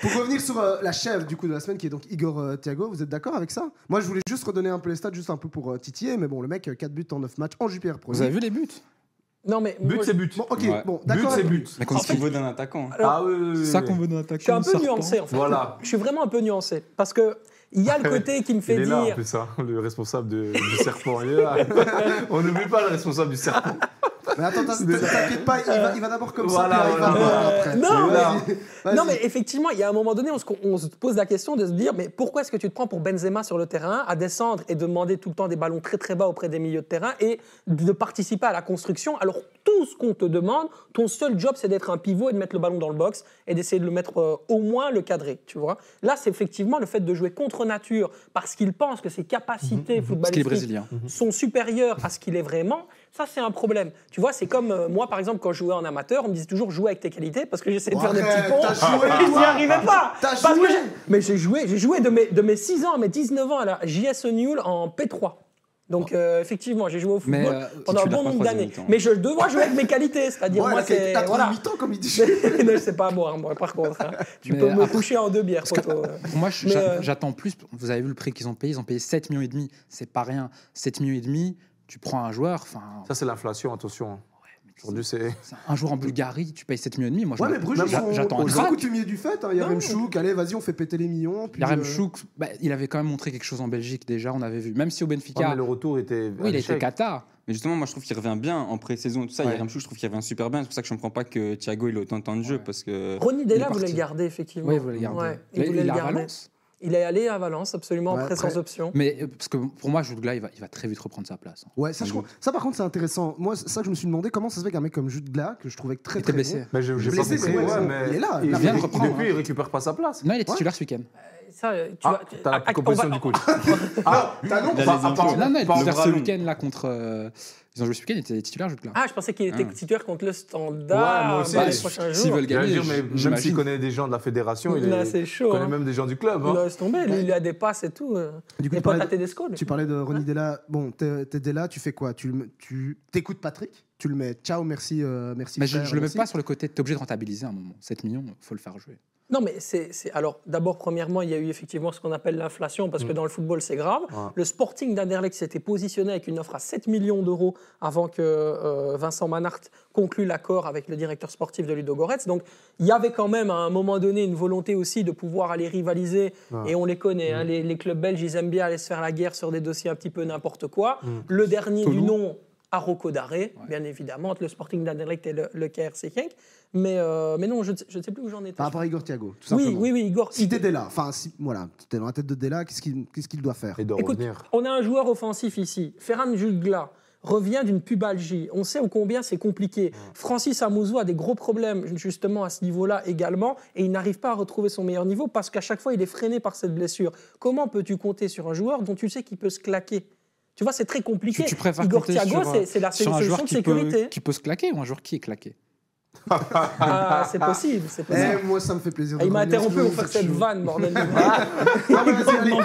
pour, revenir sur euh, la chèvre du coup de la semaine qui est donc Igor euh, Thiago, vous êtes d'accord avec ça? Moi je voulais juste redonner un peu les stats, juste un peu pour euh, titiller, mais bon, le mec, 4 buts en 9 matchs en JPR Pro. Vous avez vu les buts? Non, mais But, moi, c'est but. Bon, ok, Ouais. bon, But, d'accord. c'est avec- but. Mais C'est ce qu'il vaut d'un attaquant. Alors, Ah oui, oui, oui, ça qu'on veut dans l'attaque. je suis un peu nuancé en fait. Voilà. Je suis vraiment un peu nuancé parce que il y a le côté qui me fait Il est là, en dire. plus, hein, le responsable de- du serpent. Il est là. *laughs* On n'oublie pas le responsable du serpent. Mais attends, *laughs* t'in- t'inquiète pas, il va, il va d'abord comme Voilà, ça, puis il va après. Non, mais-. Non, mais effectivement, il y a un moment donné, on se, on se pose la question de se dire, mais pourquoi est-ce que tu te prends pour Benzema sur le terrain, à descendre et demander tout le temps des ballons très très bas auprès des milieux de terrain et de participer à la construction? Alors tout ce qu'on te demande, ton seul job, c'est d'être un pivot et de mettre le ballon dans le box et d'essayer de le mettre euh, au moins le cadrer, tu vois? Là, c'est effectivement le fait de jouer contre nature parce qu'il pense que ses capacités est footballistiques sont supérieurs à ce qu'il est vraiment, ça c'est un problème. Tu vois, c'est comme euh, moi par exemple quand je jouais en amateur, on me disait toujours jouer avec tes qualités parce que j'essayais de faire des petits ponts. et J'y *laughs* toi arrivais pas. T'as Parce que joué j'ai- Mais j'ai joué, j'ai joué de mes, de mes 6 ans à mes 19 ans à la JS Newell en P3. Donc euh, effectivement, j'ai joué au Mais, football euh, pendant un titulaire bon pas nombre troisième d'années. mi-temps. Mais je dois jouer avec mes qualités, c'est-à-dire Ouais, moi c'est t'as voilà. mi-temps, comme il dit. *laughs* Non, c'est pas à boire moi par contre. hein. Tu Mais peux me après- coucher en deux bières, Parce que- poteau. Pour moi, je- Mais, j'a- euh, j'attends plus. Vous avez vu le prix qu'ils ont payé Ils ont payé 7 millions et demi. C'est pas rien. 7 millions et demi, tu prends un joueur, enfin, Ça, c'est l'inflation, attention. Aujourd'hui, c'est. un joueur en Bulgarie, tu payes 7 millions et demi. Moi, je Ouais, mais Bruges, j'attends un crack. coutumiers du fait. hein. Il y a. Remchouk, allez, vas-y, on fait péter les millions. Puis, Yarem euh, Chouk, bah, il avait quand même montré quelque chose en Belgique déjà, on avait vu. Même si au Ouais, Benfica, mais le retour était. oui, il a été Qatar. Mais justement, moi, je trouve qu'il revient bien en pré-saison. Tout ça, Ouais. Yarem Chou, je trouve qu'il revient super bien. C'est pour ça que je ne comprends pas que Thiago il a autant de temps de jeu. Ouais. Parce que. Ronny Della voulait le garder effectivement. Oui, vous le gardez. Ouais, il, il voulait il le a garder. Valence. Il est allé à Valence, absolument, Ouais, après sans option. Mais euh, parce que pour moi, Jude Gla, il va, il va très vite reprendre sa place. Ouais, ça, je crois- ça par contre, c'est intéressant. Moi, ça je me suis demandé comment ça se fait qu'un mec comme Jude Gla, que je trouvais très Il très blessé. bon, Mais j'ai Blessé, compris. mais ouais, mais il est là, Il il vient de reprendre, depuis, hein. il récupère pas sa place. Non, il est titulaire ce week-end. Ça, tu Ah, t'as la on proposition va- du coach. *laughs* Ah, T'as non pas- Non, non, il est titulaire ce week-end là contre. Ils ont joué ce week-end, il était titulaire Jude. Ah, je pensais qu'il était Ah. titulaire contre le Ouais, standard moi aussi. bah, les prochains s'ils jours. veulent gagner, dire, mais même s'il connaît des gens de la fédération, il, Là, est- connaît hein. même des gens du club. hein. Laisse tomber, il a des passes et tout. euh. Du coup, tu parlais à de-. Tu parlais de Ronny Della. Bon, t'es t'es Della, tu fais quoi? Tu le- tu t'écoutes Patrick? Tu le mets ciao, merci, euh, merci. Mais je, frère, je le mets pas sur le côté, tu es obligé de rentabiliser à un moment. 7 millions, il faut le faire jouer. Non, mais c'est. c'est- Alors, d'abord, premièrement, il y a eu effectivement ce qu'on appelle l'inflation, parce que dans le football, c'est grave. Ouais. Le Sporting d'Anderlecht s'était positionné avec une offre à 7 millions d'euros avant que euh, Vincent Manhart conclue l'accord avec le directeur sportif de Ludo Goretz. Donc, il y avait quand même à un moment donné une volonté aussi de pouvoir aller rivaliser. Ouais. Et on les connaît, hein, les, les clubs belges, ils aiment bien aller se faire la guerre sur des dossiers un petit peu n'importe quoi. Mm. Le dernier du nom, à Rocco Daré, bien évidemment, entre le Sporting d'Anderlecht et le, le KRC Genk. Mais, euh, mais non, je ne sais, je ne sais plus où j'en étais. Par rapport à Igor Thiago, tout oui, simplement. oui, oui, Igor. Si t'es Della, enfin, si, voilà, t'es dans la tête de Della, qu'est-ce qu'il qu'est-ce qu'il doit faire? Écoute, on a un joueur offensif ici. Ferran Jutgla revient d'une pubalgie. On sait au combien c'est compliqué. Francis Amouzou a des gros problèmes justement à ce niveau-là également et il n'arrive pas à retrouver son meilleur niveau parce qu'à chaque fois il est freiné par cette blessure. Comment peux-tu compter sur un joueur dont tu sais qu'il peut se claquer? Tu vois, c'est très compliqué. Tu, tu préfères Igor Thiago, c'est la solution de qui peut, sécurité. qui peut se claquer ou un joueur qui est claqué *laughs* Ah, c'est possible, c'est possible. Eh, moi, ça me fait plaisir. Ah, de il m'a interrompu pour faire cette vanne, bordel. *laughs* Ah.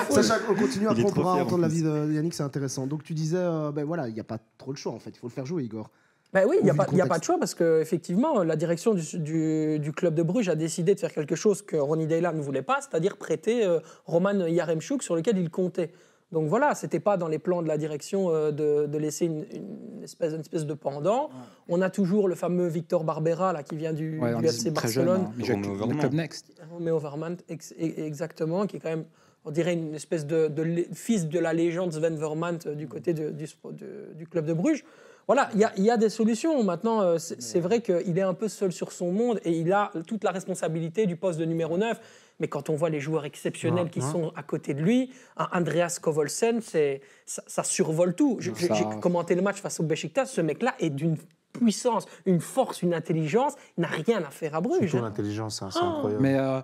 Sacha, on continue, après on pourra entendre plus. l'avis de Yannick, c'est intéressant. Donc tu disais, euh, ben voilà, il n'y a pas trop le choix en fait, il faut le faire jouer, Igor. Ben oui, il n'y a, a pas de choix parce que effectivement, la direction du, du- du club de Bruges a décidé de faire quelque chose que Ronny Deila ne voulait pas, c'est-à-dire prêter euh, Roman Yaremchuk sur lequel il comptait. Donc voilà, c'était pas dans les plans de la direction euh, de, de laisser une, une espèce, une espèce de pendant. On a toujours le fameux Victor Barbera là, qui vient du, Ouais, du FC très jeune, Barcelone. hein. Romeo club Next. Romeo Vermont, ex- e- exactement, qui est quand même, on dirait, une espèce de, fils de la légende Sven Vermont euh, du côté de- du, spo- de- du club de Bruges. Voilà, il y a, il y a des solutions. Maintenant, euh, c'est vrai qu'il est un peu seul sur son monde et il a toute la responsabilité du poste de numéro 9. Mais quand on voit les joueurs exceptionnels Ouais, qui ouais. sont à côté de lui, un Andreas Kovolsen, c'est- ça, ça survole tout. Je- Ça- J'ai commenté le match face au Besiktas. Ce mec-là est d'une puissance, une force, une intelligence. Il n'a rien à faire à Bruges. Surtout l'intelligence, hein, c'est Ah. incroyable. Mais, euh,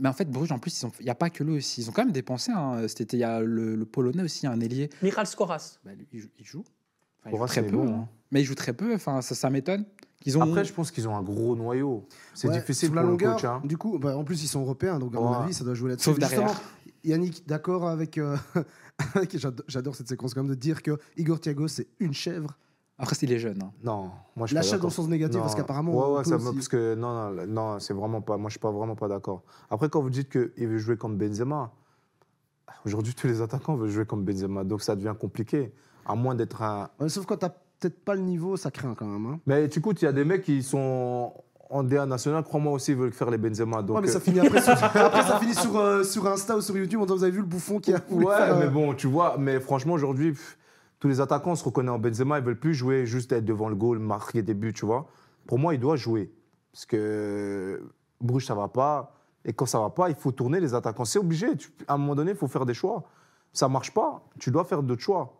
mais- en fait, Bruges, en plus, il n'y a pas que lui aussi. Ils ont quand même dépensé. hein. Cet été, il y a le, le Polonais aussi, un ailier. Michal Skoras. Bah, lui, il joue. Il joue. Enfin, il joue Horace, très il est peu. bon, hein. hein. Mais il joue très peu. Enfin, ça, ça m'étonne. Qu'ils ont. Après, je pense qu'ils ont un gros noyau. C'est Ouais, difficile pour la le longueur. coach. hein. Du coup, bah, en plus ils sont européens, donc à mon avis, ça doit jouer là-dessus. Sauf derrière. Yannick, d'accord avec. euh, *laughs* avec- J'adore cette séquence quand même de dire que Igor Thiago c'est une chèvre. Après, il est jeune. hein. Non, moi je suis La pas chèvre dans le sens négatif, Non. parce qu'apparemment. Ouais, ouais, ça aussi- me- parce que non, non, non, c'est vraiment pas. Moi, je suis pas vraiment pas d'accord. Après, quand vous dites qu'il veut jouer comme Benzema, aujourd'hui tous les attaquants veulent jouer comme Benzema, donc ça devient compliqué. À moins d'être un. Ouais, sauf quand t'as peut-être pas le niveau, ça craint quand même. hein. Mais tu écoutes, il y a des mecs qui sont en DA national, crois-moi aussi, ils veulent faire les Benzema. Donc, Ouais, mais ça euh, finit après, *laughs* sur, après, ça finit sur, euh, sur Insta ou sur YouTube. en disant, Vous avez vu le bouffon qui a Ouais, faire, euh, mais bon, tu vois, mais franchement, aujourd'hui, tous les attaquants se reconnaissent en Benzema, ils veulent plus jouer juste être devant le goal, marquer des buts, tu vois. Pour moi, il doit jouer. Parce que Bruges, ça va pas. Et quand ça va pas, il faut tourner les attaquants. C'est obligé. Tu- à un moment donné, il faut faire des choix. Ça marche pas, tu dois faire d'autres choix.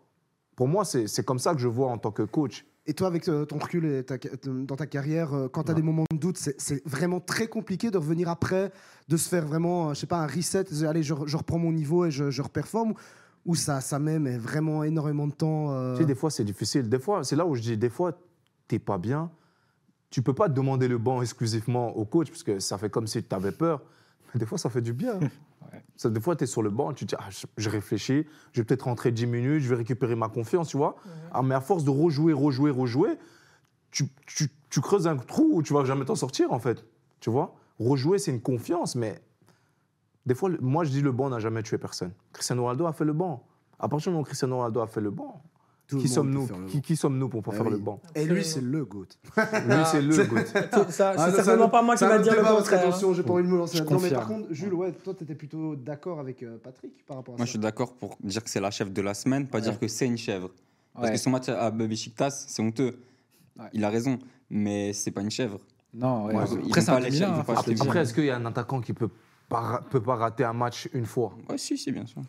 Pour moi, c'est comme ça que je vois en tant que coach. Et toi, avec euh, ton recul et ta- dans ta carrière, euh, quand tu as Ouais. des moments de doute, c'est- vraiment très compliqué de revenir après, de se faire vraiment, euh, je sais pas, un reset, de dire, allez, je, re- je reprends mon niveau et je, je reperforme, ou ça, ça met mais vraiment énormément de temps. euh, Tu sais, des fois, c'est difficile. Des fois, c'est là où je dis, des fois, t'es pas bien. Tu peux pas demander le banc exclusivement au coach, parce que ça fait comme si tu avais peur. Mais des fois, ça fait du bien. *laughs* Ça, des fois, tu es sur le banc, tu te dis, ah, je, réfléchis, je vais peut-être rentrer 10 minutes, je vais récupérer ma confiance, tu vois. Ah, mais à force de rejouer, rejouer, rejouer, tu, tu- tu creuses un trou où tu vas jamais t'en sortir, en fait. Tu vois? Rejouer, c'est une confiance, mais des fois, moi, je dis le banc n'a jamais tué personne. Cristiano Ronaldo a fait le banc. À partir du moment où Cristiano Ronaldo a fait le banc, tout qui sommes-nous qui, sommes-nous pour, pour Ah faire oui. le banc Et lui, c'est le GOAT. *laughs* Lui, c'est le goût. *laughs* Ça, Ah, c'est ça, c'est certainement pas moi qui va dire le débat, parce contraire. hein. j'ai pas envie de me lancer là-dedans. Mais par contre, Jules, ouais, toi, tu étais plutôt d'accord avec euh, Patrick par rapport à Moi, je ça. suis d'accord pour dire que c'est la chèvre de la semaine, pas Ouais. dire que c'est une chèvre. Parce Ouais. que son match à Besiktas, c'est honteux. Ouais. Il a raison, mais c'est pas une chèvre. Non, après, hein, se le Après, est-ce qu'il y a un attaquant qui peut pas, peut pas rater un match une fois? Ouais, si, si, bien sûr.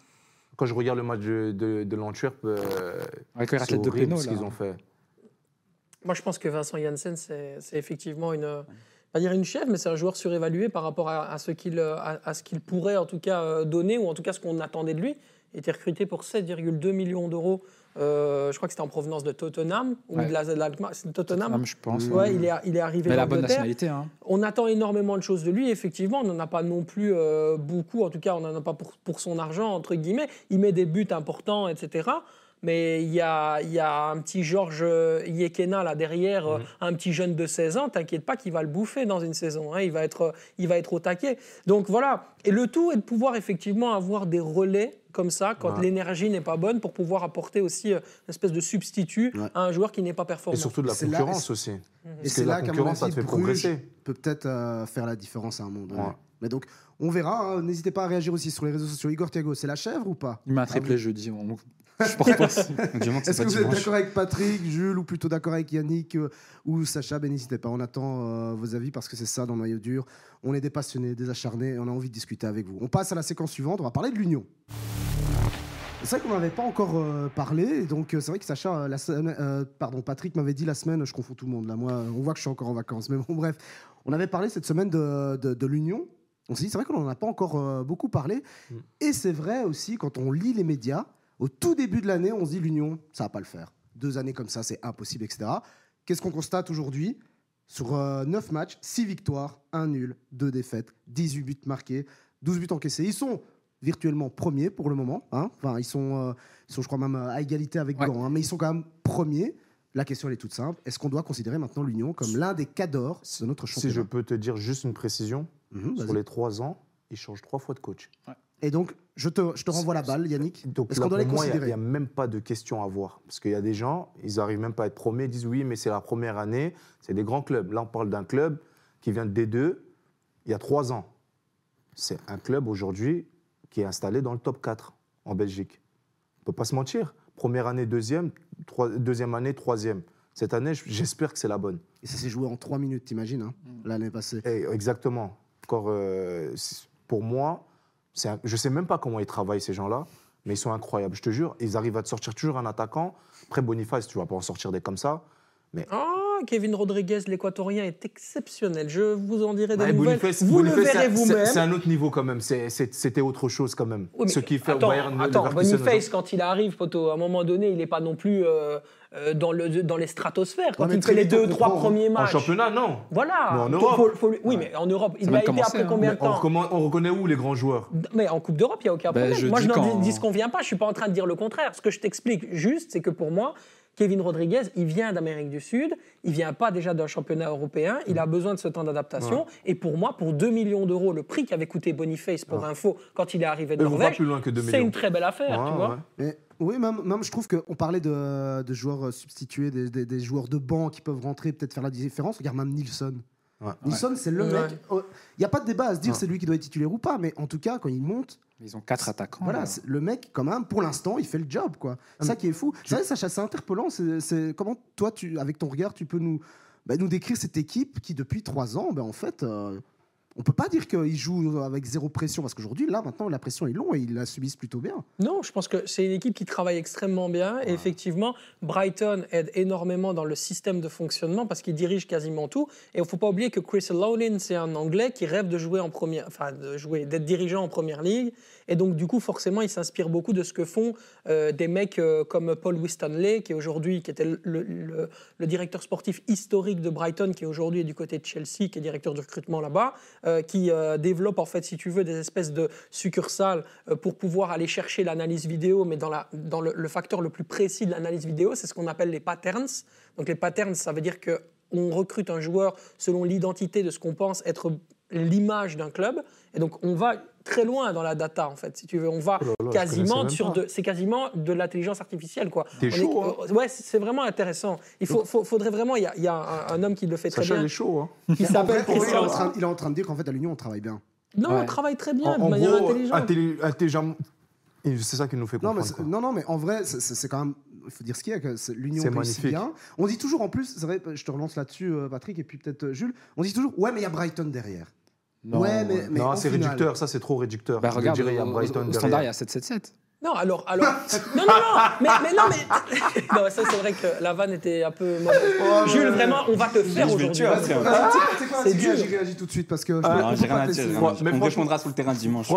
Quand je regarde le match de, de, de l'Antwerp, euh, rate c'est les deux horrible pénaux, ce qu'ils ont fait. Moi, je pense que Vincent Janssen, c'est c'est effectivement une, pas dire une chèvre, mais c'est un joueur surévalué par rapport à, à ce qu'il à, à ce qu'il pourrait en tout cas euh, donner, ou en tout cas ce qu'on attendait de lui. Il était recruté pour 7,2 millions d'euros. Euh, je crois que c'était en provenance de Tottenham ou Ouais. de la, de Tottenham. Tottenham, je pense. Ouais, Ouais, il est, il est arrivé Mais la bonne nationalité. Hein. On attend énormément de choses de lui. Effectivement, on n'en a pas non plus euh, beaucoup. En tout cas, on n'en a pas pour, pour son argent, entre guillemets. Il met des buts importants, etc. Mais il y a, il y a un petit Georges Yekena là derrière, euh, un petit jeune de 16 ans. T'inquiète pas qu'il va le bouffer dans une saison. hein. Il, va être, il va être au taquet. Donc voilà. Et le tout est de pouvoir effectivement avoir des relais comme ça quand Ouais. l'énergie n'est pas bonne pour pouvoir apporter aussi euh, une espèce de substitut Ouais. à un joueur qui n'est pas Et performant. surtout de la là- concurrence aussi. Et c'est que là la qu'à mon concurrence, ça te fait progresser. peut peut-être euh, faire la différence à un moment donné. Ouais. Mais donc, on verra. hein. N'hésitez pas à réagir aussi sur les réseaux sociaux. Igor Thiago, c'est la chèvre ou pas? Il Ah triplé oui. jeudi. on- Je pense pas. *laughs* Est-ce que vous êtes d'accord avec Patrick, Jules, ou plutôt d'accord avec Yannick euh, ou Sacha? Ben n'hésitez pas. On attend euh, vos avis parce que c'est ça dans le noyau dur. On est des passionnés, des acharnés et on a envie de discuter avec vous. On passe à la séquence suivante. On va parler de l'Union. C'est vrai qu'on n'avait pas encore euh, parlé, donc euh, c'est vrai que Sacha, euh, la semaine- euh, pardon, Patrick m'avait dit la semaine, je confonds tout le monde là, moi, on voit que je suis encore en vacances, mais bon, bref, on avait parlé cette semaine de, de- de l'Union. On s'est dit, c'est vrai qu'on n'en a pas encore euh, beaucoup parlé, Mm. et c'est vrai aussi quand on lit les médias, Au tout début de l'année, on se dit l'Union, ça va pas le faire. Deux années comme ça, c'est impossible, etc. Qu'est-ce qu'on constate aujourd'hui? Sur euh, 9 matchs, 6 victoires, 1 nul, 2 défaites, 18 buts marqués, 12 buts encaissés. Ils sont virtuellement premiers pour le moment. hein. Enfin, ils sont, euh, ils sont, je crois, même euh, à égalité avec Ouais. Gand, hein, mais ils sont quand même premiers. La question, elle est toute simple. Est-ce qu'on doit considérer maintenant l'Union comme l'un des cadors de notre Si championnat je peux te dire juste une précision, Mhm, sur les trois ans, ils changent trois fois de coach. Et donc, je te, je te renvoie la balle, Yannick. Est-ce qu'on doit les moi, il considérer n'y a, même pas de question à voir. Parce qu'il y a des gens, ils arrivent même pas à être premiers, ils disent oui, mais c'est la première année, c'est des grands clubs. Là, on parle d'un club qui vient de D2 il y a trois ans. C'est un club aujourd'hui qui est installé dans le top 4 en Belgique. On ne peut pas se mentir. Première année, deuxième, deuxième année, troisième. Cette année, j'espère que c'est la bonne. Et ça s'est joué en 3 minutes, t'imagines, hein, l'année passée. Eh, exactement. Encore, euh, pour moi, un- je ne sais même pas comment ils travaillent, ces gens-là, mais ils sont incroyables. Je te jure, ils arrivent à te sortir toujours un attaquant. Après, Boniface, tu ne vas pas en sortir des comme ça. Ah, Kevin Rodriguez, l'équatorien, est exceptionnel. Je vous en dirai des Ouais, nouvelles. Boniface- vous Boniface, le verrez vous-même. C'est un autre niveau quand même. C'était autre chose quand même. Oui, mais Ce qui fait attends, Bayern attends, Boniface, quand il arrive, poteau, à un moment donné, il n'est pas non plus euh, euh, dans, le, dans les stratosphères. Quand Ouais, il fait les deux, trois hein. premiers En matchs. championnat, non. Voilà. Mais en Europe. faut- faut- oui, mais en Europe, il Ça a va été commencer, après hein. combien Mais de temps on reconnaît où les grands joueurs? Mais en Coupe d'Europe, il n'y a aucun Ben, problème. je moi, je n'en dis, qu'on vient pas. Je suis pas en train de dire le contraire. Ce que je t'explique juste, c'est que pour moi, Kevin Rodriguez, il vient d'Amérique du Sud. Il vient pas déjà d'un championnat européen. Il a besoin de ce temps d'adaptation. Et pour moi, pour 2 millions d'euros, le prix qu'avait coûté Boniface pour info quand il est arrivé de Norvège, plus loin que 2 c'est une très belle affaire, Ouais, tu vois. ouais. Mais, oui, même, même je trouve qu'on parlait de, de joueurs euh, substitués, des, des- des joueurs de banc qui peuvent rentrer, peut-être faire la différence. Regarde même Nilsson. Ouais. Nilsson, c'est le Ouais. mec. Il n'y a pas de débat à se dire Ouais. c'est lui qui doit être titulaire ou pas, mais en tout cas, quand il monte, Ils ont quatre attaquants. voilà, le mec, quand même, pour l'instant, il fait le job. quoi. C'est ça qui est fou. C'est vrai, Sacha, c'est interpellant. C'est, c'est- comment, toi, tu, avec ton regard, tu peux nous, bah, nous décrire cette équipe qui, depuis trois ans, ben, en fait, euh, on peut pas dire qu'ils jouent avec zéro pression, parce qu'aujourd'hui, là, maintenant, la pression est longue et ils la subissent plutôt bien. Non, je pense que c'est une équipe qui travaille extrêmement bien. Et effectivement, Brighton aide énormément dans le système de fonctionnement parce qu'il dirige quasiment tout. Et il ne faut pas oublier que Chris Lowlin, c'est un Anglais qui rêve de jouer en première, enfin de jouer, d'être dirigeant en première ligue. Et donc du coup, forcément, il s'inspire beaucoup de ce que font euh, des mecs euh, comme Paul Wistonley, qui est aujourd'hui, qui était le, le- directeur sportif historique de Brighton, qui aujourd'hui est du côté de Chelsea, qui est directeur de recrutement là-bas, euh, qui développe en fait, si tu veux, des espèces de succursales pour pouvoir aller chercher l'analyse vidéo, mais dans le, le facteur le plus précis de l'analyse vidéo, c'est ce qu'on appelle les patterns. Donc les patterns, ça veut dire que on recrute un joueur selon l'identité de ce qu'on pense être l'image d'un club, et donc on va très loin dans la data en fait, si tu veux, on va Oh là là, je quasiment sur de, c'est quasiment de l'intelligence artificielle quoi. T'es On est- chaud, hein. euh, ouais, c'est vraiment intéressant. Il faut, faut- faudrait vraiment, il y a, il y a un, un homme qui le fait très Sacha, il bien, est chaud. hein. qui En s'appelle il, est en train, il est en train de dire qu'en fait, à l'Union, on travaille bien. Non, on travaille très bien En, de en manière gros, intelligente. intelli- intelligent- et c'est ça qui nous fait Non mais, comprendre. non, non, mais en vrai, c'est- quand même. Il faut dire ce qu'il y a, que l'Union magnifique. bien. On dit toujours en plus, c'est vrai, je te relance là-dessus, euh, Patrick, et puis peut-être euh, Jules, on dit toujours, ouais, mais il y a Brighton derrière. Non, ouais, mais, mais non, en c'est réducteur, ça c'est trop réducteur. Bah, Je regarde, dirais, il y a au- Brighton au, standard, il y a 7-7-7. Non, alors, alors, *laughs* non, non, non, mais, mais non, mais, *laughs* non, ça c'est vrai que la vanne était un peu mauvaise. Jules, vraiment, on va te faire aujourd'hui. quoi, C'est vas-y, dur. réagis, réagis tout de suite parce que Ah, Non, je j'ai rien à dire. j'ai On répondra sur le terrain dimanche.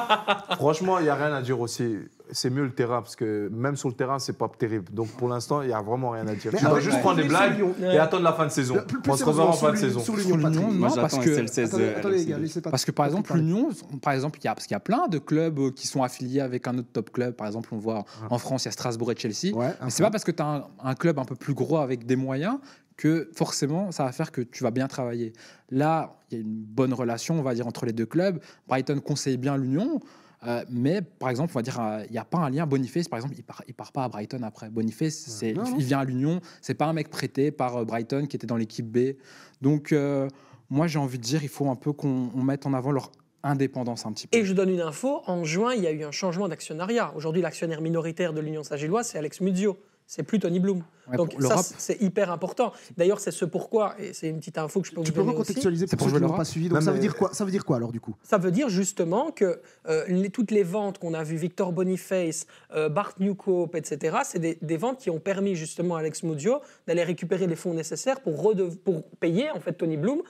*laughs* Franchement, il n'y a rien à dire aussi. C'est mieux le terrain parce que même sur le terrain, c'est pas terrible. Donc pour l'instant, il n'y a vraiment rien à dire. Mais tu dois juste prendre des blagues et attendre la fin de saison. On se en fin de saison. Sur l'Union, non, parce que- SL16. Attendez, attendez, les LFC. gars, laissez pas- Parce que par exemple, l'Union, par exemple, il y a, parce qu'il y a plein de clubs euh, qui sont affiliés avec un autre top club. Par exemple, on voit en France, il y a Strasbourg et Chelsea. Mais c'est pas parce que tu as un club un peu plus gros avec des moyens que forcément ça va faire que tu vas bien travailler. Là, il y a une bonne relation, on va dire, entre les deux clubs. Brighton conseille bien l'Union. Euh, mais par exemple, on va dire, euh, il n'y a pas un lien. Boniface, par exemple, il part, il part pas à Brighton après. Boniface, il vient à l'Union. C'est pas un mec prêté par euh, Brighton qui était dans l'équipe B. Donc, euh, moi, j'ai envie de dire, il faut un peu qu'on on mette en avant leur indépendance un petit peu. Et je donne une info, en juin, il y a eu un changement d'actionnariat. Aujourd'hui, l'actionnaire minoritaire de l'Union Saint-Gilloise, c'est Alex Muzio. C'est plus Tony Bloom. Ouais, Donc ça, c'est hyper important. D'ailleurs, c'est ce pourquoi, et c'est une petite info que je peux Tu vous peux donner aussi. recontextualiser pour pour ceux qui n'ont pas suivi. Donc Non, ça veut dire quoi Ça veut dire quoi alors du coup? Ça veut dire justement que euh, les- toutes les ventes qu'on a vues, Victor Boniface, euh, Bart Newcope, etc., c'est des, des ventes qui ont permis justement à Alex Muzio d'aller récupérer les fonds nécessaires pour, pour payer en fait Tony Bloom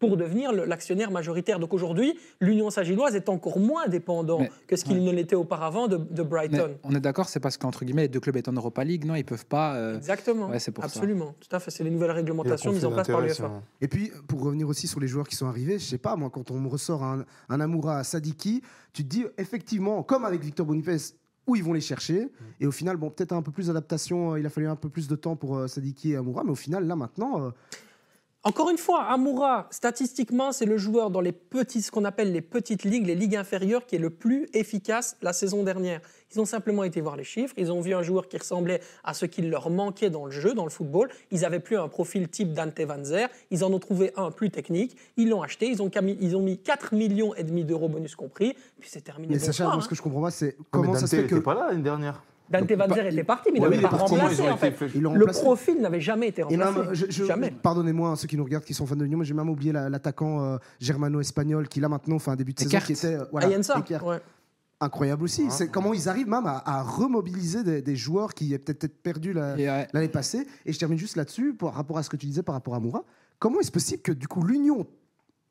pour devenir l'actionnaire majoritaire. Donc aujourd'hui, l'Union Saint-Gilloise est encore moins dépendant Mais- que ce qu'il ne l'était auparavant de, de Mais Brighton. on est d'accord, c'est parce qu'entre guillemets, les deux clubs étant en Europa League, non, ils peuvent pas. euh, Exactement. ouais, c'est pour ça. Absolument. Tout à fait. C'est les nouvelles réglementations mises en place par l'UEFA. ça. Et puis, pour revenir aussi sur les joueurs qui sont arrivés, je sais pas, moi, quand on me ressort un, un Amoura à Sadiki, tu te dis, effectivement, comme avec Victor Boniface, où ils vont les chercher. Et au final, bon, peut-être un peu plus d'adaptation, euh, il a fallu un peu plus de temps pour euh, Sadiki et Amoura, mais au final, là, maintenant, euh, Encore une fois, Amoura, statistiquement, c'est le joueur dans les petits, ce qu'on appelle les petites ligues, les ligues inférieures, qui est le plus efficace la saison dernière. Ils ont simplement été voir les chiffres, ils ont vu un joueur qui ressemblait à ce qu'il leur manquait dans le jeu, dans le football. Ils n'avaient plus un profil type Dante Van Zer, ils en ont trouvé un plus technique, ils l'ont acheté, ils ont, cami- ils ont mis 4 millions et demi d'euros bonus compris, puis c'est terminé. mais Bonsoir, Sacha, moi, hein. ce que je comprends pas, c'est Mais comment ça se fait que. pas là l'année dernière. Dante Van Zer était parti, mais il n'avait pas remplacé ils ont en fait. été fait Ils l'ont Le remplacé. profil n'avait jamais été remplacé. même, je- je- Jamais. Pardonnez-moi, hein, ceux qui nous regardent, qui sont fans de l'Union, mais j'ai même oublié la- l'attaquant euh, germano-espagnol qui, là, maintenant, fait un début de saison qui était. euh, voilà, Ayensa, Eckert. ouais. Incroyable aussi. Ouais. C'est comment ils arrivent même à, à remobiliser des, des joueurs qui étaient peut-être perdus la- et, ouais, l'année passée. Et je termine juste là-dessus, par rapport à ce que tu disais par rapport à Moura. Comment est-ce possible que, du coup, l'Union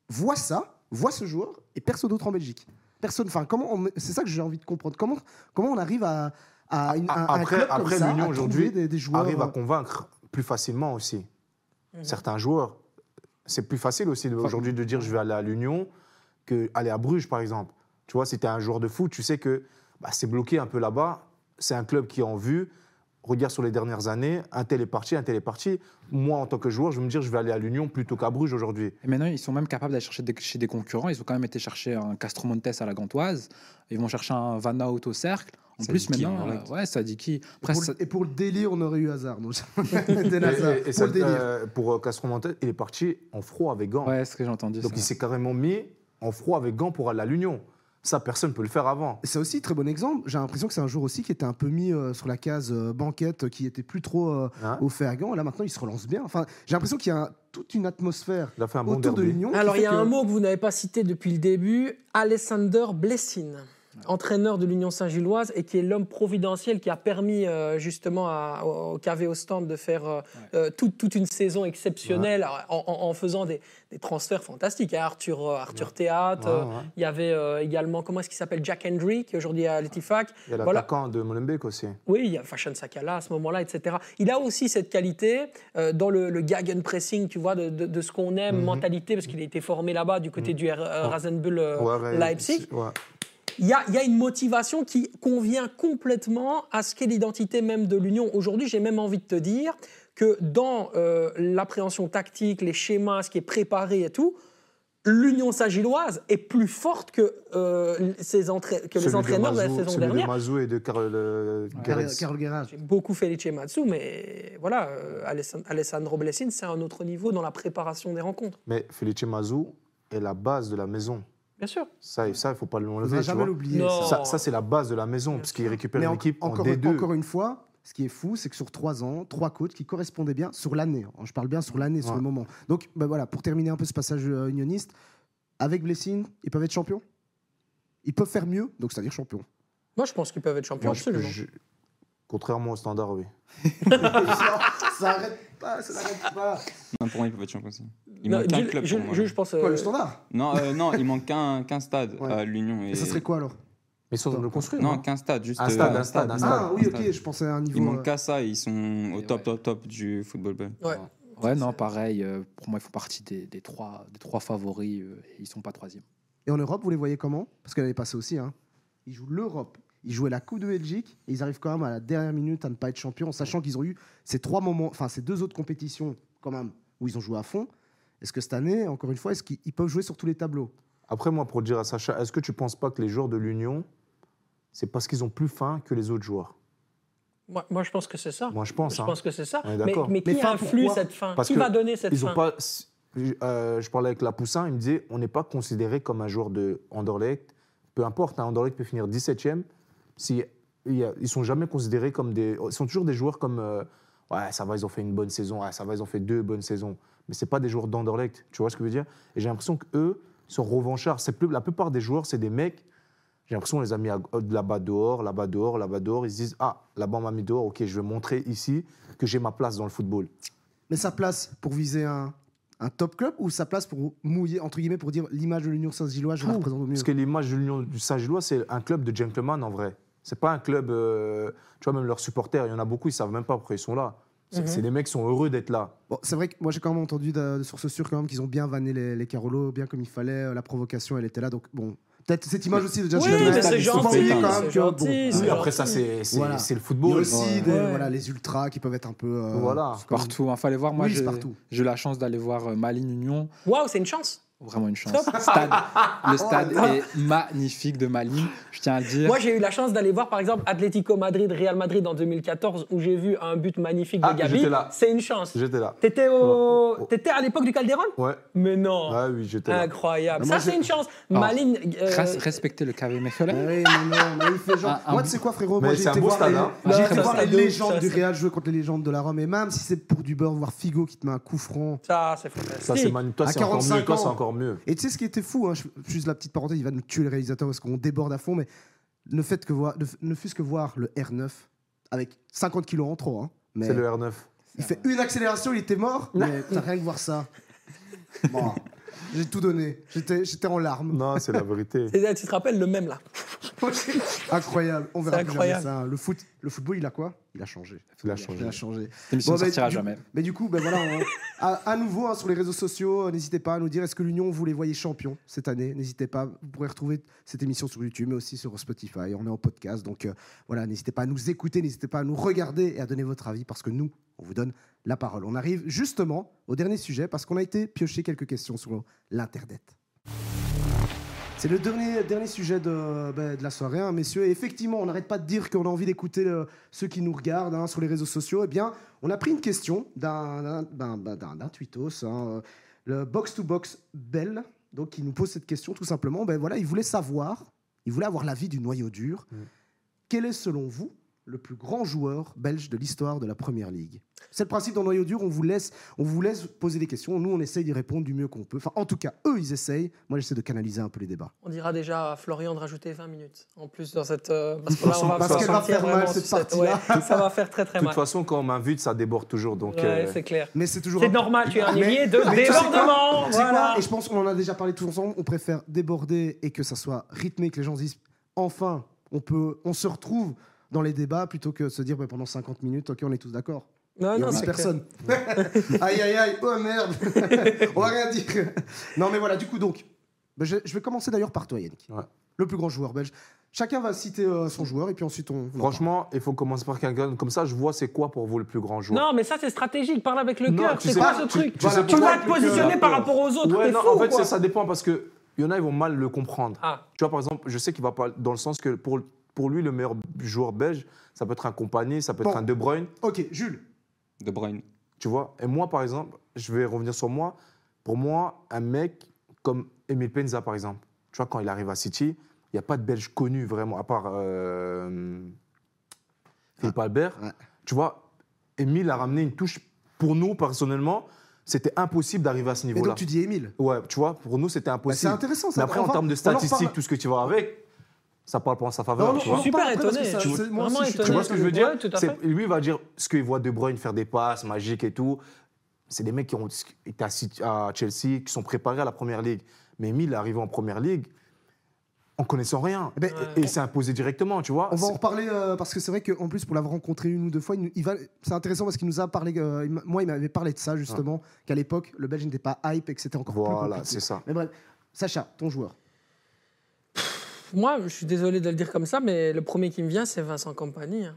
voit ça, voit ce joueur, et personne d'autre en Belgique? Personne. Enfin, comment on- C'est ça que j'ai envie de comprendre. Comment, comment on arrive à. À une- un- un Après, club après ça, l'Union à aujourd'hui des, des joueurs. arrive à euh, convaincre plus facilement aussi Mhm. certains joueurs. C'est plus facile aussi aujourd'hui de dire je vais aller à l'Union que aller à Bruges par exemple. Tu vois, si tu es un joueur de foot, tu sais que bah, c'est bloqué un peu là-bas. C'est un club qui est en vue. Regarde sur les dernières années, un tel est parti, un tel est parti. Moi, en tant que joueur, je vais me dire je vais aller à l'Union plutôt qu'à Bruges aujourd'hui. Et maintenant, ils sont même capables d'aller chercher des, chez des concurrents. Ils ont quand même été chercher un Castro Montes à la Gantoise. Ils vont chercher un Van Out au cercle. En plus, maintenant, euh, ouais, ça dit qui Et pour, ça- le, et pour le délire, on aurait eu hasard. *laughs* Donc, Et, et- et pour ça, le délire. euh, pour euh, Castro Montes, il est parti en froid avec gants. Ouais, c'est ce que j'ai entendu. Donc ça. il s'est carrément mis en froid avec gants pour aller à l'Union. Ça, personne ne peut le faire avant. Et C'est aussi très bon exemple. J'ai l'impression que c'est un jour aussi qui était un peu mis euh, sur la case euh, banquette, qui était plus trop euh, Hein au Fergan. Et là, maintenant, il se relance bien. Enfin, j'ai l'impression qu'il y a un- toute une atmosphère un bon autour de l'Union. Alors, il y a que- un mot que vous n'avez pas cité depuis le début, Alessander Blessin, entraîneur de l'Union Saint-Gilloise et qui est l'homme providentiel qui a permis euh, justement à- au, au KV au stand de faire euh, euh, toute, toute une saison exceptionnelle en, en- en faisant des, des transferts fantastiques. hein. Arthur, Arthur Théâtre, Ouais, ouais. il y avait également, comment est-ce qu'il s'appelle, Jack Hendry, qui est aujourd'hui à l'Etifac. Il y a Voilà. l'attaquant de Molenbeek aussi. Oui, il y a Fashion Sakala à ce moment-là, etc. Il a aussi cette qualité dans le, le Gegenpressing, tu vois, de, de- de ce qu'on aime, Mhm. mentalité, parce qu'il a été formé là-bas du côté du R- euh, Rasenbull Leipzig. Il y, a, il y a une motivation qui convient complètement à ce qu'est l'identité même de l'Union. Aujourd'hui, j'ai même envie de te dire que dans euh, l'appréhension tactique, les schémas, ce qui est préparé et tout, l'Union Saint-Gilloise est plus forte que, euh, ses entra- que les Celui de entraîneurs de, la Mazou- saison celui dernière. de Mazou et de Carl euh. J'ai beaucoup Felice Matsu, mais voilà, euh, Alessand- Alessandro Blessin, c'est un autre niveau dans la préparation des rencontres. Mais Felice Mazou est la base de la maison. Bien sûr. Ça, ça il ne faut pas On ne l'enlever. va tu jamais l'oublier. Ça. Ça, c'est la base de la maison, parce qu'il récupère Mais une en- équipe encore, en D2. encore une fois, ce qui est fou, c'est que sur trois ans, trois coachs qui correspondaient bien sur l'année. hein. Je parle bien sur l'année, sur le moment. Donc, ben voilà, pour terminer un peu ce passage euh, unioniste, avec Blessing, ils peuvent être champions? Ils peuvent faire mieux, donc c'est-à-dire champions. Moi, je pense qu'ils peuvent être champions, Moi, je- absolument. je- Contrairement au standard, oui. *laughs* *laughs* ça arrête pas, ça n'arrête pas. Non, pour moi, ils peuvent être champions aussi. Il Non, manque qu'un club pour moi. Je pense. Quoi, euh, le standard? Non, euh, non, il manque qu'un qu'un stade Ouais. à l'Union. Et Et... ça serait quoi alors? Mais ils sont en train de le construire. Non, qu'un stade, juste Un euh, stade, un stade, un stade. Ah oui, ok, je pensais à un niveau. Il manque euh, qu'à ça, ils sont au top, ouais. top, top du football ball. Ouais. Ouais, non, pareil. euh, pour moi, ils font partie des, des trois, des trois favoris. euh, et ils sont pas troisième. Et en Europe, vous les voyez comment? Parce qu'elle est passée aussi. Hein. Ils jouent l'Europe, ils jouaient la Coupe de Belgique, et ils arrivent quand même à la dernière minute à ne pas être champions, en sachant qu'ils ont eu ces trois moments, enfin ces deux autres compétitions quand même où ils ont joué à fond. Est-ce que cette année, encore une fois, est-ce qu'ils ils peuvent jouer sur tous les tableaux? Après, moi, pour dire à Sacha, est-ce que tu ne penses pas que les joueurs de l'Union, c'est parce qu'ils ont plus faim que les autres joueurs? Moi, moi, je pense que c'est ça. Moi, je pense. Je hein. pense que c'est ça. Mais, mais qui Mais fin, influe pourquoi? cette fin Parce Qui va donner cette Ils fin ont pas. euh, je parlais avec Lapoussin, il me disait on n'est pas considéré comme un joueur de Anderlecht. Peu importe, un Anderlecht peut finir 17e. Si, ils sont jamais considérés comme des. Ils sont toujours des joueurs comme. euh, ouais, ça va, ils ont fait une bonne saison. Ouais, ça va, ils ont fait deux bonnes saisons. Mais c'est pas des joueurs d'Anderlecht. Tu vois ce que je veux dire? Et j'ai l'impression qu'eux sont revanchards. C'est plus, la plupart des joueurs, c'est des mecs. J'ai l'impression qu'on les a mis à- là-bas dehors, là-bas dehors, là-bas dehors. Ils se disent Ah, là-bas, on m'a mis dehors. Ok, je vais montrer ici que j'ai ma place dans le football. Mais sa place pour viser un, un top club ou sa place pour mouiller, entre guillemets, pour dire l'image de l'Union Saint-Gilloise, je la représente au mieux? Parce que l'image de l'Union du Saint-Gillois, c'est un club de gentlemen en vrai. C'est pas un club. euh, tu vois, même leurs supporters, il y en a beaucoup, ils savent même pas pourquoi ils sont là. C'est Mhm. des mecs qui sont heureux d'être là. Bon, c'est vrai que moi j'ai quand même entendu de, de sources sûres quand même qu'ils ont bien vanné les, les Carolos, bien comme il fallait. euh, La provocation, elle était là. Donc bon, peut-être cette image aussi de Oui, gentleman, mais c'est gentil, quand même que, gentil, bon, c'est Oui, gentil. après ça, c'est c'est- Voilà. le Il y a football. aussi des- Ouais. voilà, les ultras qui peuvent être un peu. euh, Voilà. Partout, il fallait voir. Moi, Oui, j'ai partout. j'ai eu la chance d'aller voir euh, Malines Union. Waouh, c'est une chance. Vraiment une chance. Stade- le *laughs* stade est magnifique de Malines, je tiens à le dire. Moi, j'ai eu la chance d'aller voir, par exemple, Atlético Madrid, Real Madrid en 2014, où j'ai vu un but magnifique de Ah, Gabi. C'est une chance. J'étais là. T'étais au... Oh, oh. T'étais à l'époque du Calderon Ouais. Mais non. Ah oui, j'étais là. Incroyable. Moi, Ça, c'est une chance. Alors, Maline. euh, Res- Respecter le KV Ah Mechelen. oui, mais non, mais il fait genre. Un Moi, tu sais quoi, frérot Mais Moi, c'est j'ai un été beau voir stade, les, hein. j'ai été voir les légendes du Real jouer contre les légendes de la Rome. Et même si c'est pour du beurre, voir Figo qui te met un coup franc. Ça, c'est fantastique. Ça, c'est magnifique. Toi, À c'est encore 45 mieux. Encore. Et tu sais ce qui était fou, hein, je- juste la petite parenthèse, il va nous tuer le réalisateur parce qu'on déborde à fond, mais le fait que voir, ne, ne fût-ce que voir le R9 avec 50 kilos en trop, hein, mais C'est le R9. il fait une accélération, il était mort, mais *laughs* t'as rien que voir ça. Bon, j'ai tout donné, j'étais j'étais en larmes. Non, c'est la vérité. *laughs* Et Tu te rappelles le même là *laughs* Incroyable, on verra plus jamais ça. Le, foot, le football, il a quoi? Il a changé. Il a changé. Il a changé. L'émission Bon, ne bah, sortira du- jamais. Mais du coup, ben voilà, on- à, à nouveau hein, sur les réseaux sociaux, euh, n'hésitez pas à nous dire est-ce que l'Union vous les voyez champions cette année? N'hésitez pas, vous pourrez retrouver cette émission sur YouTube, mais aussi sur Spotify. On est en podcast, donc euh, voilà, n'hésitez pas à nous écouter, n'hésitez pas à nous regarder et à donner votre avis parce que nous, on vous donne la parole. On arrive justement au dernier sujet parce qu'on a été piocher quelques questions sur l'internet. C'est le dernier, dernier sujet de, ben, de la soirée, hein, messieurs. Et effectivement, on n'arrête pas de dire qu'on a envie d'écouter euh, ceux qui nous regardent hein, sur les réseaux sociaux. Eh bien, on a pris une question d'un d'un- ben, d'un tweetos, hein, euh, le Box to Box Bell, donc qui nous pose cette question tout simplement. Ben voilà, il voulait savoir, il voulait avoir l'avis du noyau dur. Mm. Quel est selon vous le plus grand joueur belge de l'histoire de la Première Ligue C'est le principe dans noyau dur. On vous laisse, on vous laisse poser des questions. Nous, on essaye d'y répondre du mieux qu'on peut. Enfin, en tout cas, eux, ils essayent. Moi, j'essaie de canaliser un peu les débats. On dira déjà à Florian de rajouter 20 minutes en plus dans cette. euh, parce que là, on va Parce qu'elle va faire mal, cette partie-là. ouais, ça va faire très très De toute mal. façon, quand on m'invite, ça déborde toujours. Donc, Ouais, euh, c'est clair. Mais c'est toujours C'est normal, tu es un Mais- ailier de mais tu sais quoi débordement. Tu sais quoi Voilà. Et je pense qu'on en a déjà parlé tous ensemble. On préfère déborder et que ça soit rythmé, que les gens se disent enfin, on peut, on se retrouve dans les débats plutôt que de se dire bah, pendant 50 minutes, ok, on est tous d'accord. Non, non, c'est personne. *laughs* aïe aïe aïe, oh merde, *laughs* on va rien dire. Non mais voilà, du coup donc, bah, je, je vais commencer d'ailleurs par toi Yannick, Ouais. le plus grand joueur belge. Chacun va citer euh, son joueur et puis ensuite on. on en franchement, il faut commencer par quelqu'un comme ça. Je vois c'est quoi pour vous le plus grand joueur. Non, mais ça, c'est stratégique. Parle avec le cœur. tu C'est pas, ce tu- truc tu sais Tu vas te positionner par rapport aux autres. Ouais, T'es non, fou en fait, ça dépend parce que il y en a, ils vont mal le comprendre. Ah, Tu vois, par exemple, je sais qu'il va pas dans le sens que pour, pour lui, le meilleur joueur belge, ça peut être un compagnie, ça peut être un De Bruyne, Ok, Jules. De Bruyne. tu vois. Et moi, par exemple, je vais revenir sur moi. Pour moi, un mec comme Emile Penza, par exemple, tu vois, quand il arrive à City, il n'y a pas de Belge connu vraiment, à part euh, Philippe Albert. ouais. Tu vois, Emile a ramené une touche. Pour nous, personnellement, c'était impossible d'arriver à ce Et niveau-là. donc tu dis Émile. Ouais, tu vois, pour nous, c'était Bah, impossible. c'est intéressant ça. Mais après, en termes de statistiques, tout ce que tu vois avec, ça parle pas en sa Non, faveur. non, tu on en vois. Super après étonné. ça- Tu- c'est- moi aussi, je suis étonné. Tu vois ce que je veux dire? Ouais, tout à C'est- fait. Lui, il va dire ce qu'il voit De Bruyne faire des passes magiques et tout. C'est des mecs qui ont été à Chelsea, qui sont préparés à la première ligue. Mais Emile est arrivé en première ligue en connaissant rien. Eh ben, Et il s'est imposé directement, tu vois. On va en C'est- reparler euh, parce que c'est vrai qu'en plus pour l'avoir rencontré une ou deux fois, il, va, c'est intéressant parce qu'il nous a parlé, euh, il moi il m'avait parlé de ça justement, qu'à l'époque le Belge n'était pas hype et que c'était encore plus Voilà, c'est ça. Mais bref, Sacha, ton joueur. Moi, je suis désolé de le dire comme ça, mais le premier qui me vient, c'est Vincent Compagnie. hein.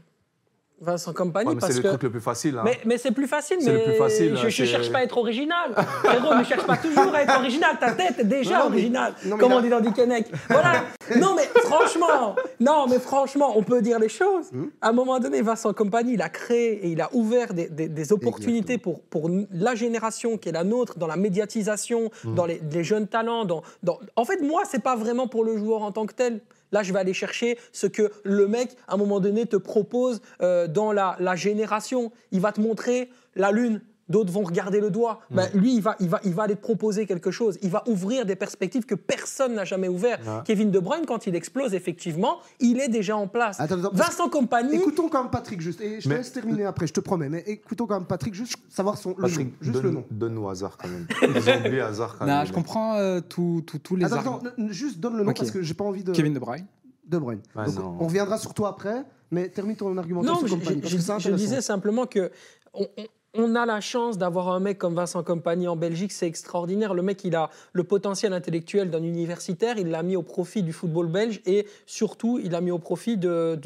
Vincent Compagnie, Ouais, parce c'est le truc le plus facile. hein. Mais, mais c'est plus facile, C'est mais le plus facile, je, c'est- cherche pas à être original. Frérot, ne cherche pas toujours à être original. Ta tête est déjà Non, non, mais- originale, comme on dit dans Dickeneck. Voilà. Non, mais franchement, non, mais franchement, on peut dire les choses. Hmm? À un moment donné, Vincent Compagnie, il a créé et il a ouvert des, des- des opportunités pour, pour la génération qui est la nôtre, dans la médiatisation, Hmm. dans les, les jeunes talents. Dans, dans... En fait, moi, c'est pas vraiment pour le joueur en tant que tel. Là, je vais aller chercher ce que le mec, à un moment donné, te propose euh, dans la, la génération. Il va te montrer la Lune d'autres vont regarder le doigt. Ben, lui, il va, il, va, il va aller te proposer quelque chose. Il va ouvrir des perspectives que personne n'a jamais ouvertes. Ouais. Kevin De Bruyne, quand il explose, effectivement, il est déjà en place. Attends, attends, parce Vincent Compagnie, Écoutons quand même Patrick juste, et je te Mais- laisse terminer après, je te promets, mais écoutons quand même Patrick juste savoir son le Patrick, nom, juste donne, le nom. donne-nous hasard quand même. *laughs* Ils ont oublié hasard quand Non, même. je comprends euh, tous les Attends, attends, juste donne le nom parce que j'ai pas envie de Kevin De Bruyne. De Bruyne. Donc, non. on reviendra sur toi après, mais termine ton argumentation Non, sur je, Compagnie, je- parce je- je disais simplement que on, on- on a la chance d'avoir un mec comme Vincent Compagnie en Belgique, c'est extraordinaire. Le mec, il a le potentiel intellectuel d'un universitaire, il l'a mis au profit du football belge et surtout, il l'a mis au profit de,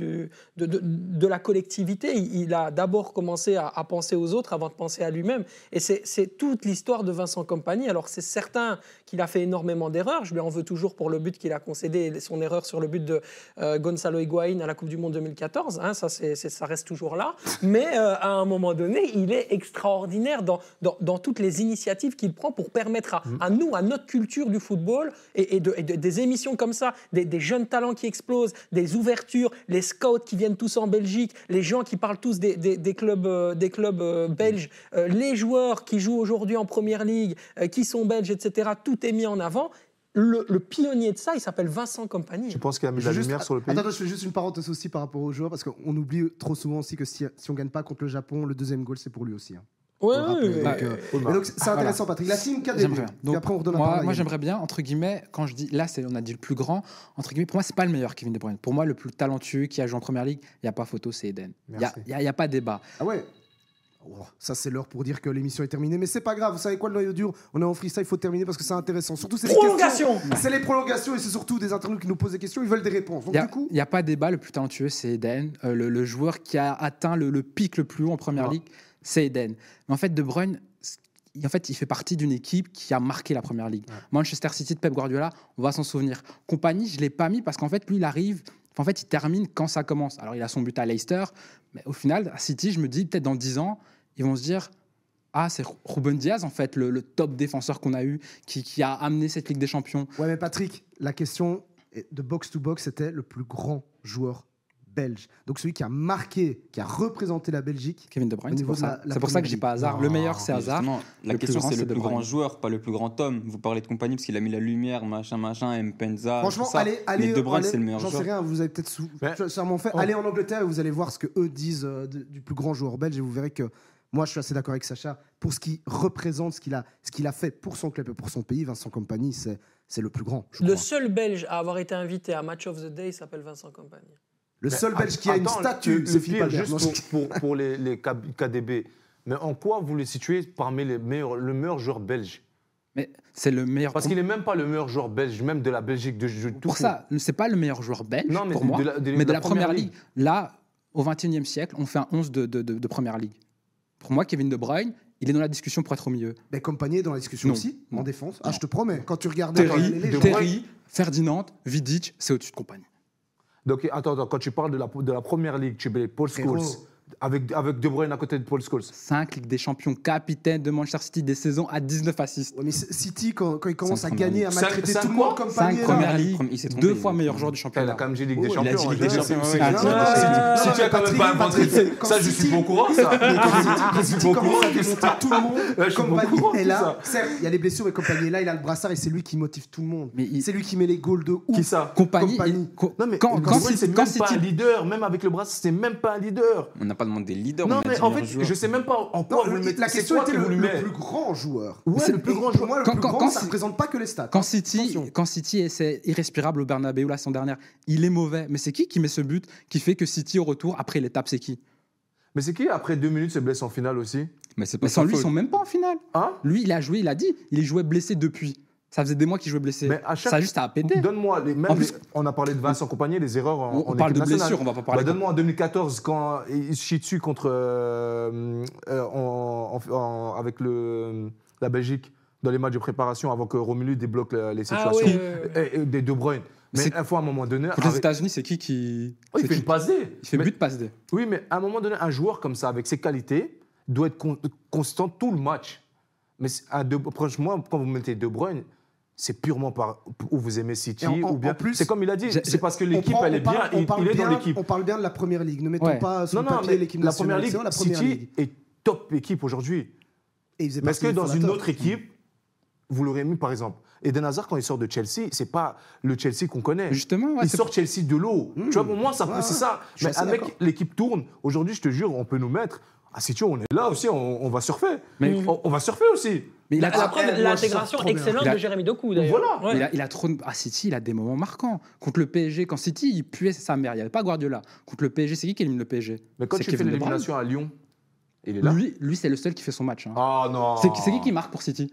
de, la collectivité. Il, a d'abord commencé à, penser aux autres avant de penser à lui-même. Et c'est toute l'histoire de Vincent Compagnie. Alors, c'est certain qu'il a fait énormément d'erreurs. Je lui en veux toujours pour le but qu'il a concédé, son erreur sur le but de euh, Gonzalo Higuaín à la Coupe du Monde 2014. hein, ça, ça reste toujours là. Mais euh, à un moment donné, il est extraordinaire dans, dans, dans toutes les initiatives qu'il prend pour permettre à, à nous, à notre culture du football et, et de- et de- des émissions comme ça, des, des jeunes talents qui explosent, des ouvertures, les scouts qui viennent tous en Belgique, les gens qui parlent tous des, des- des clubs, euh, des clubs euh, belges, euh, les joueurs qui jouent aujourd'hui en Première Ligue, euh, qui sont belges, etc. Tout est mis en avant. Le, le pionnier de ça, il s'appelle Vincent Compagnie. Tu penses qu'il a mis de Je la juste- lumière sur le pays Attends, attends, je fais juste une parenthèse aussi par rapport aux joueurs, parce qu'on oublie trop souvent aussi que si, si on gagne pas contre le Japon, le deuxième goal, c'est pour lui aussi. hein. Ouais, ouais. Donc, euh, bah. donc, c'est Ah, intéressant, Patrick. La team Donc, après, on redonne moi, j'aimerais bien, entre guillemets, quand je dis là, c'est, on a dit le plus grand, entre guillemets, pour moi, c'est pas le meilleur Kevin De Bruyne. Pour moi, le plus talentueux qui a joué en première ligue, il n'y a pas photo, c'est Eden. Il n'y a, Merci. y a- y a pas débat. Ah ouais ça c'est l'heure pour dire que l'émission est terminée, mais c'est pas grave. Vous savez quoi, le noyau dur? On est en freestyle, il faut terminer parce que c'est intéressant. Surtout c'est les Prolongation questions. C'est les prolongations et c'est surtout des internautes qui nous posent des questions. Ils veulent des réponses. Donc Il n'y a, du coup, y a pas débat, le plus talentueux, c'est Eden. Euh, le, le joueur qui a atteint le, le pic le plus haut en première Ouais. ligue, c'est Eden. Mais en fait, De Bruyne, en fait, il fait partie d'une équipe qui a marqué la première ligue. Manchester City de Pep Guardiola, on va s'en souvenir. Compagnie, je ne l'ai pas mis parce qu'en fait, lui, il arrive. En fait, il termine quand ça commence. Alors, il a son but à Leicester, mais au final, à City, je me dis, peut-être dans 10 ans, ils vont se dire Ah, c'est Ruben Diaz, en fait, le, le top défenseur qu'on a eu, qui, qui a amené cette Ligue des Champions. ouais, mais Patrick, la question est- de box to box, c'était le plus grand joueur belge. Donc celui qui a marqué, qui a représenté la Belgique. Kevin De Bruyne, c'est pour ça. la C'est pour ça que j'ai pas hasard. Le meilleur, c'est hasard. La Le question, grand, c'est c'est le De plus grand joueur, pas le plus grand homme. Vous parlez de compagnie parce qu'il a mis la lumière, machin, machin, Mpenza. Franchement, tout ça. allez, allez, Mais De Bruyne, allez- c'est le meilleur J'en sais joueur. rien, vous avez peut-être sûrement fait. Oh. Allez en Angleterre et vous allez voir ce que eux disent euh, du plus grand joueur belge et vous verrez que moi je suis assez d'accord avec Sacha pour ce qui représente, ce qu'il a, ce qu'il a fait pour son club et pour son pays. Vincent Compagnie, c'est c'est le plus grand. je Le crois. seul Belge à avoir été invité à Match of the Day s'appelle Vincent Compagnie. Le Mais seul belge qui a une attends, statue, le- c'est Philippe. Juste Non, pour, pour, pour les, les KDB. Mais en quoi vous le situez parmi les meilleurs, le meilleur joueur belge? Mais c'est le meilleur. Parce qu'il n'est même pas le meilleur joueur belge, même de la Belgique. De, de- tout pour court. ça, c'est pas le meilleur joueur belge Non, mais pour de- moi, de la- de- mais de la, première ligue. Là, au XXIe siècle, on fait un 11 de, de, de- de première ligue. Pour moi, Kevin De Bruyne, il est dans la discussion pour être au milieu. Mais Compagnie est dans la discussion Non. aussi, en Non. défense. Ah, je te promets, quand tu regardes les Terry, légendes- Terry, Ferdinand, Vidic, c'est au-dessus de compagnie. Donc, attends, attends, quand tu parles de la, de la première ligue, tu mets Paul. Scholes, avec, avec De Bruyne à côté de Paul Scholes. 5 Ligue des Champions, capitaine de Manchester City des saisons à 19 assists. Ouais, mais City, quand, quand il commence à gagner, à premières maltraiter tout le monde, quoi Compagnie 5 est là. premières Il ligues, deux fois meilleur joueur du Il a championnat. quand même dit Ligue des Oh, il a Champions. dit hein, Ligue des je- Champions, non, non, c'est- si- tu as quand même pas inventé, ça je City- suis pas au courant, ça. City- quand City pas au courant tout le monde, je suis Compagnie est là. Certes, il y a les blessures, mais Compagnie est là, il a le brassard et c'est lui qui motive tout le monde. Mais il- C'est lui qui met les goals de ouf. Qui ça Compagnie, Non, mais quand, Bruyne, c'est City- même pas un City- leader. Même avec le bras, c'est même pas un leader. Pas demandé leader. Non, on a mais dit en fait, joueur. je sais même pas en Non, quoi vous le mettez. la question était que le, plus grand joueur. Ouais, C'est- le plus grand joueur. moi, le Quand- plus quand- grand, quand ça ne représente pas que les stats. Quand. City, Attention. quand City est c'est irrespirable au Bernabeu la saison dernière, il est mauvais. Mais c'est qui qui met ce but qui fait que City au retour, après l'étape, c'est qui? Mais c'est qui, après deux minutes, se blesse en finale aussi? Mais c'est pas Mais sans sa lui, ils sont même pas en finale. Hein? Lui, il a joué, il a dit, il jouait blessé depuis. Ça faisait des mois qu'il jouait blessé. Mais à chaque- Ça a juste à péter. Donne-moi, les, plus- les- on a parlé de Vincent Compagnie, les erreurs en, On, en parle de équipe nationale. blessure, on va pas parler. Bah, Donne-moi en 2014, quand il se chie dessus contre, euh, euh, en- en- en- avec le, la Belgique dans les matchs de préparation avant que Romelu débloque la- les Ah situations. oui, oui, oui. Et- et des De Bruyne. Mais une fois, à un moment donné. Contre les avec- États-Unis, c'est qui qui. Oui, il fait qui- une passe D. il fait Mais- but, passe D. Oui, mais à un moment donné, un joueur comme ça, avec ses qualités, doit être con- constant tout le match. Mais un de, franchement, quand vous mettez De Bruyne, c'est purement par où vous aimez City Et en- en- ou bien. en plus, c'est comme il a dit, c'est parce que l'équipe elle on est bien, parle- il, est dans bien- l'équipe. On parle bien de la première ligue. Ne mettons Ouais. pas sur Non, le non, papier l'équipe la première ligue, la première City ligue. est top équipe aujourd'hui. Et Mais est-ce que dans une autre équipe, vous l'aurez mis, par exemple? Eden Hazard, quand il sort de Chelsea, c'est pas le Chelsea qu'on connaît. Justement, ouais, il sort Chelsea de l'eau. Mmh. Tu vois, pour moi, ça, Ouais, c'est ça. Mais avec l'équipe tourne, aujourd'hui, je te jure, on peut nous mettre. Ah, si tu veux, on est là aussi, on, on va surfer. Mais- on, on va surfer aussi. Mais il a, l'intégration excellente a- de Jérémy Doku, d'ailleurs. Voilà. Ouais. il a, il a trop de... À City, il a des moments marquants. Contre le PSG, quand City, il puait sa mère. Il n'y avait pas Guardiola. Contre le PSG, c'est qui qui élimine le PSG Mais quand C'est tu fais l'élimination à Lyon, il est là. Lui, lui c'est le seul qui fait son match. hein. Ah non. C'est c'est qui qui marque pour City?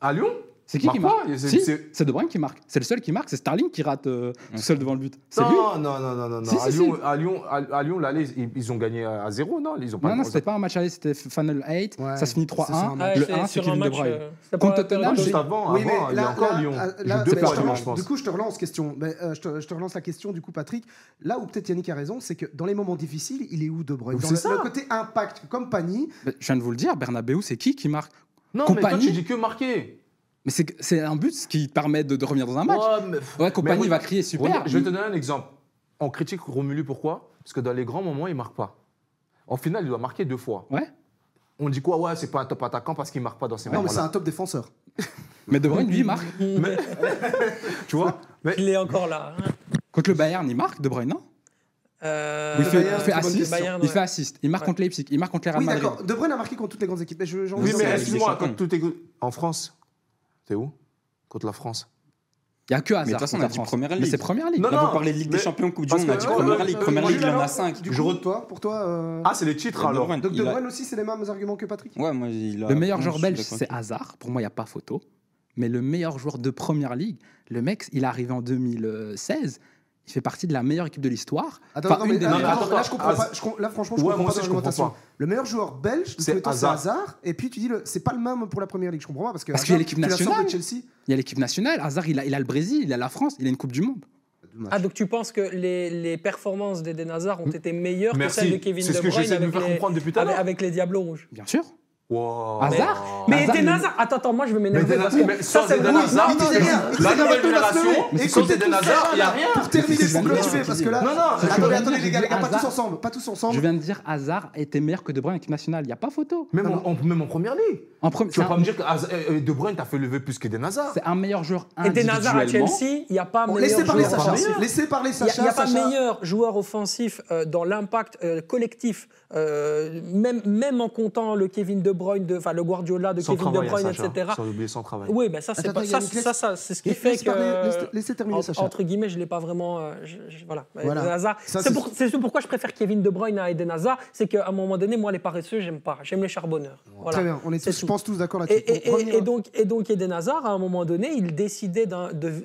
À Lyon? C'est qui qui Marque marque pas, c'est- Si, c'est- c'est De Bruyne qui marque. C'est le seul qui marque. C'est Starling qui rate euh, tout seul devant le but. C'est lui. non, non, non, non, non, non. Si, à, si, Lyon, à Lyon, à, à Lyon, l'aller, ils, ils ont gagné à, zéro, non? Ils ont pas Non, non, c'était pas un match aller, c'était Final 8. Ouais, ça se finit c'est sur un 3-1. match. Ouais, Le c'est 1, c'est Kevin De match. Bruyne. euh, Contre Tottenham, Juste avant, Oui, avant, il y là, a encore là, Lyon. là. Du coup, je te relance question. Euh, je, te, relance la question, du coup, Patrick. Là où peut-être Yannick a raison, c'est que dans les moments difficiles, il est où De Bruyne? Dans c'est le, ça. le côté impact, comme Je viens de vous le dire, Bernabeu, c'est qui qui marque? Non, mais toi, tu dis que marqué. Mais c'est un but qui te permet de, de revenir dans un match. Ouais, mais- Ouais, compagnie oui. va crier super. Je vais te donner un exemple. On critique Romelu pourquoi? Parce que dans les grands moments, il marque pas. En finale, il doit marquer deux fois. Ouais. On dit quoi? Ouais, c'est pas un top attaquant parce qu'il marque pas dans ces Non, mais c'est moments-là. un top défenseur. *laughs* Mais De Bruyne, lui, il marque. *laughs* *laughs* Tu vois Mais Il est encore là. hein. Contre le Bayern, il marque, De Bruyne, non? Euh, il fait, Bayern, il fait assist. Il ouais. fait assist. Il marque Ouais. contre Leipzig. Il marque contre les Real Oui, Madrid. d'accord. De Bruyne a marqué contre toutes les grandes équipes. Mais je, oui, mais excuse-moi, Champions. quand tout est en France, t'es où? Contre la France. Il n'y a que Hazard. Mais de toute façon, on a dit. Première Mais Ligue. c'est Première Ligue. Non, Là, non, vous parlez de Ligue des mais- Champions, Coupe du Monde, on a dit Première Ligue. Première Ligue, il en ouais, a 5. Du Je coup, toi, pour toi. euh, Ah, c'est les titres alors. Donc De Bruyne aussi, c'est les mêmes arguments que Patrick Ouais, moi, il a- Le meilleur joueur belge, c'est Hazard. Pour moi, il n'y a pas photo. Mais le meilleur joueur de Première Ligue, le mec, il est arrivé en 2016. Il fait partie de la meilleure équipe de l'histoire. Attends, Enfin, attends, une mais, non, mais meilleures. attends, là, je comprends pas. je là, franchement, je Ouais, comprends pas. Le meilleur joueur belge, C'est c'est Hazard. Et puis tu dis, le- c'est pas le même pour la première ligue. Je comprends pas parce que. Parce qu'il y a l'équipe nationale. de Chelsea. Il y a l'équipe nationale. Hazard, il a, il a le Brésil, il a la France, il a une Coupe du Monde. Ah, donc tu penses que les, les performances d'Eden Hazard ont été meilleures que celles de Merci. Kevin C'est ce De que Bruyne j'essaie de me avec faire les, comprendre depuis tout à l'heure. avec les Diablos Rouges Bien sûr. Wow. Hazard Mais Eden Hazard, attends, attends, moi je vais m'énerver parce que mais ça c'est Eden Hazard, La nouvelle génération, semaine. mais Écoutez sans Eden. Hazard, il n'y a rien. Pour terminer, je clôturer parce que là. Non, non, Attendez, je viens de attendez, dire, les gars, les gars, pas Hazard- tous ensemble. Pas tous ensemble. Je viens de dire Hazard était meilleur que De Bruyne équipe nationale. Il n'y a pas photo. Même, en, première ligue. En premier, Tu vas pas me dire que euh, euh, De Bruyne t'a fait lever plus qu'Eden Hazard. c'est un meilleur joueur Eden Hazard à individuellement. Chelsea, il n'y a pas Bon, meilleur Laissez parler joueur Sacha. offensif. Laissez parler Il n'y a, Sacha. il y a pas meilleur joueur offensif euh, dans l'impact collectif, même, même en comptant le Kevin De Bruyne, de- enfin le Guardiola de Sans Kevin De Bruyne, Sacha. etc. Sans oublier sans travail. Oui, ben ça, c'est pas, ça, ça, ça, c'est ce qui fait que. parler- laisse- Laissez terminer en- Sacha. entre guillemets, je l'ai pas vraiment. je- je- voilà. Hazard. Ça, C'est c'est- pour- c'est pourquoi je préfère Kevin De Bruyne à Eden Hazard. C'est qu'à un moment donné, moi, les paresseux, j'aime pas. J'aime les charbonneurs. Voilà. Très bien, on est je pense tous d'accord là-dessus. et- donc, et donc Eden Hazard, à un moment donné, il décidait de,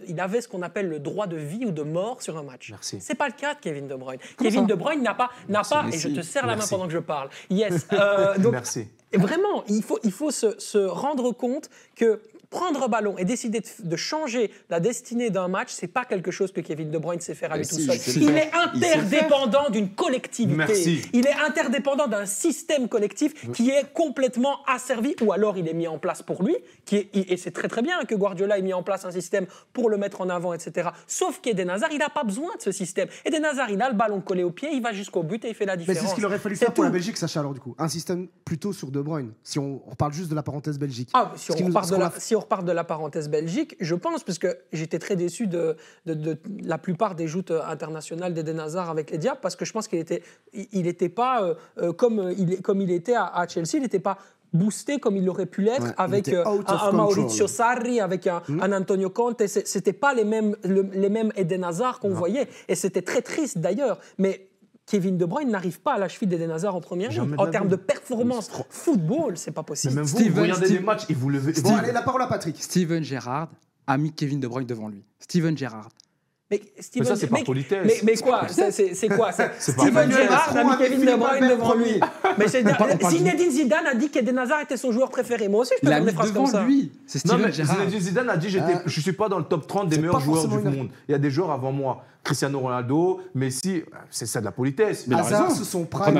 il avait ce qu'on appelle le droit de vie ou de mort sur un match. Merci. C'est pas le cas de Kevin De Bruyne. Comment Kevin De Bruyne n'a pas, n'a pas, et je te serre la main pendant que je parle. Yes. euh, *laughs* donc, Merci. Vraiment, il faut, se rendre compte que prendre un ballon et décider de, de changer la destinée d'un match, c'est pas quelque chose que Kevin De Bruyne sait faire à Mais lui tout si, seul. il est interdépendant d'une collectivité. Merci. Il est interdépendant d'un système collectif qui est complètement asservi, ou alors il est mis en place pour lui, qui est, et c'est très très bien que Guardiola ait mis en place un système pour le mettre en avant, etc. Sauf qu'Eden Hazard, il n'a pas besoin de ce système. Eden Hazard, il a le ballon collé au pied, il va jusqu'au but et il fait la Mais différence. c'est ce qu'il aurait fallu faire pour la tout. Belgique, Sacha, alors du coup. Un système plutôt sur De Bruyne, si on reparle juste de la parenthèse Belgique. Ah, si on, de la, si on repart de la parenthèse Belgique, je pense, parce que j'étais très déçu de, de- de la plupart des joutes euh, internationales d'Eden Hazard avec les Diables, parce que je pense qu'il était, il n'était pas euh, euh, comme, il, comme il était à, à Chelsea, il n'était pas boosté comme il aurait pu l'être Ouais, avec euh, un. Maurizio Sarri, avec un, un Antonio Conte. C'était pas les mêmes, le- les mêmes Eden Hazard qu'on voyait, et c'était très triste d'ailleurs. Mais Kevin De Bruyne n'arrive pas à la cheville d'Eden Hazard en première de En termes de performance football, c'est pas Mais possible. même vous, Steven, vous regardez Steve- les matchs et vous levez. Bon, allez, la parole à Patrick. Steven Gerrard a mis Kevin De Bruyne devant lui. Steven Gerrard. Mais, Mais Steven, ça, c'est par politesse. Mais, mais quoi? C'est quoi? *laughs* C'est- C'est par Steven politesse. Gerrard a mis Kevin De Bruyne devant lui. *laughs* Mais c'est On parle- on parle Zinedine Zidane a dit qu'Eden Hazard était son joueur préféré. Moi aussi, je peux mis des phrases devant comme ça. lui. C'est Non, Steven mais Gerrard. Zinedine Zidane a dit j'étais, Ah. je suis pas dans le top 30 des C'est meilleurs joueurs du monde. Il y a des joueurs avant moi. Cristiano Ronaldo, Messi, c'est ça de la politesse. Mais Hazard, raison. son prime,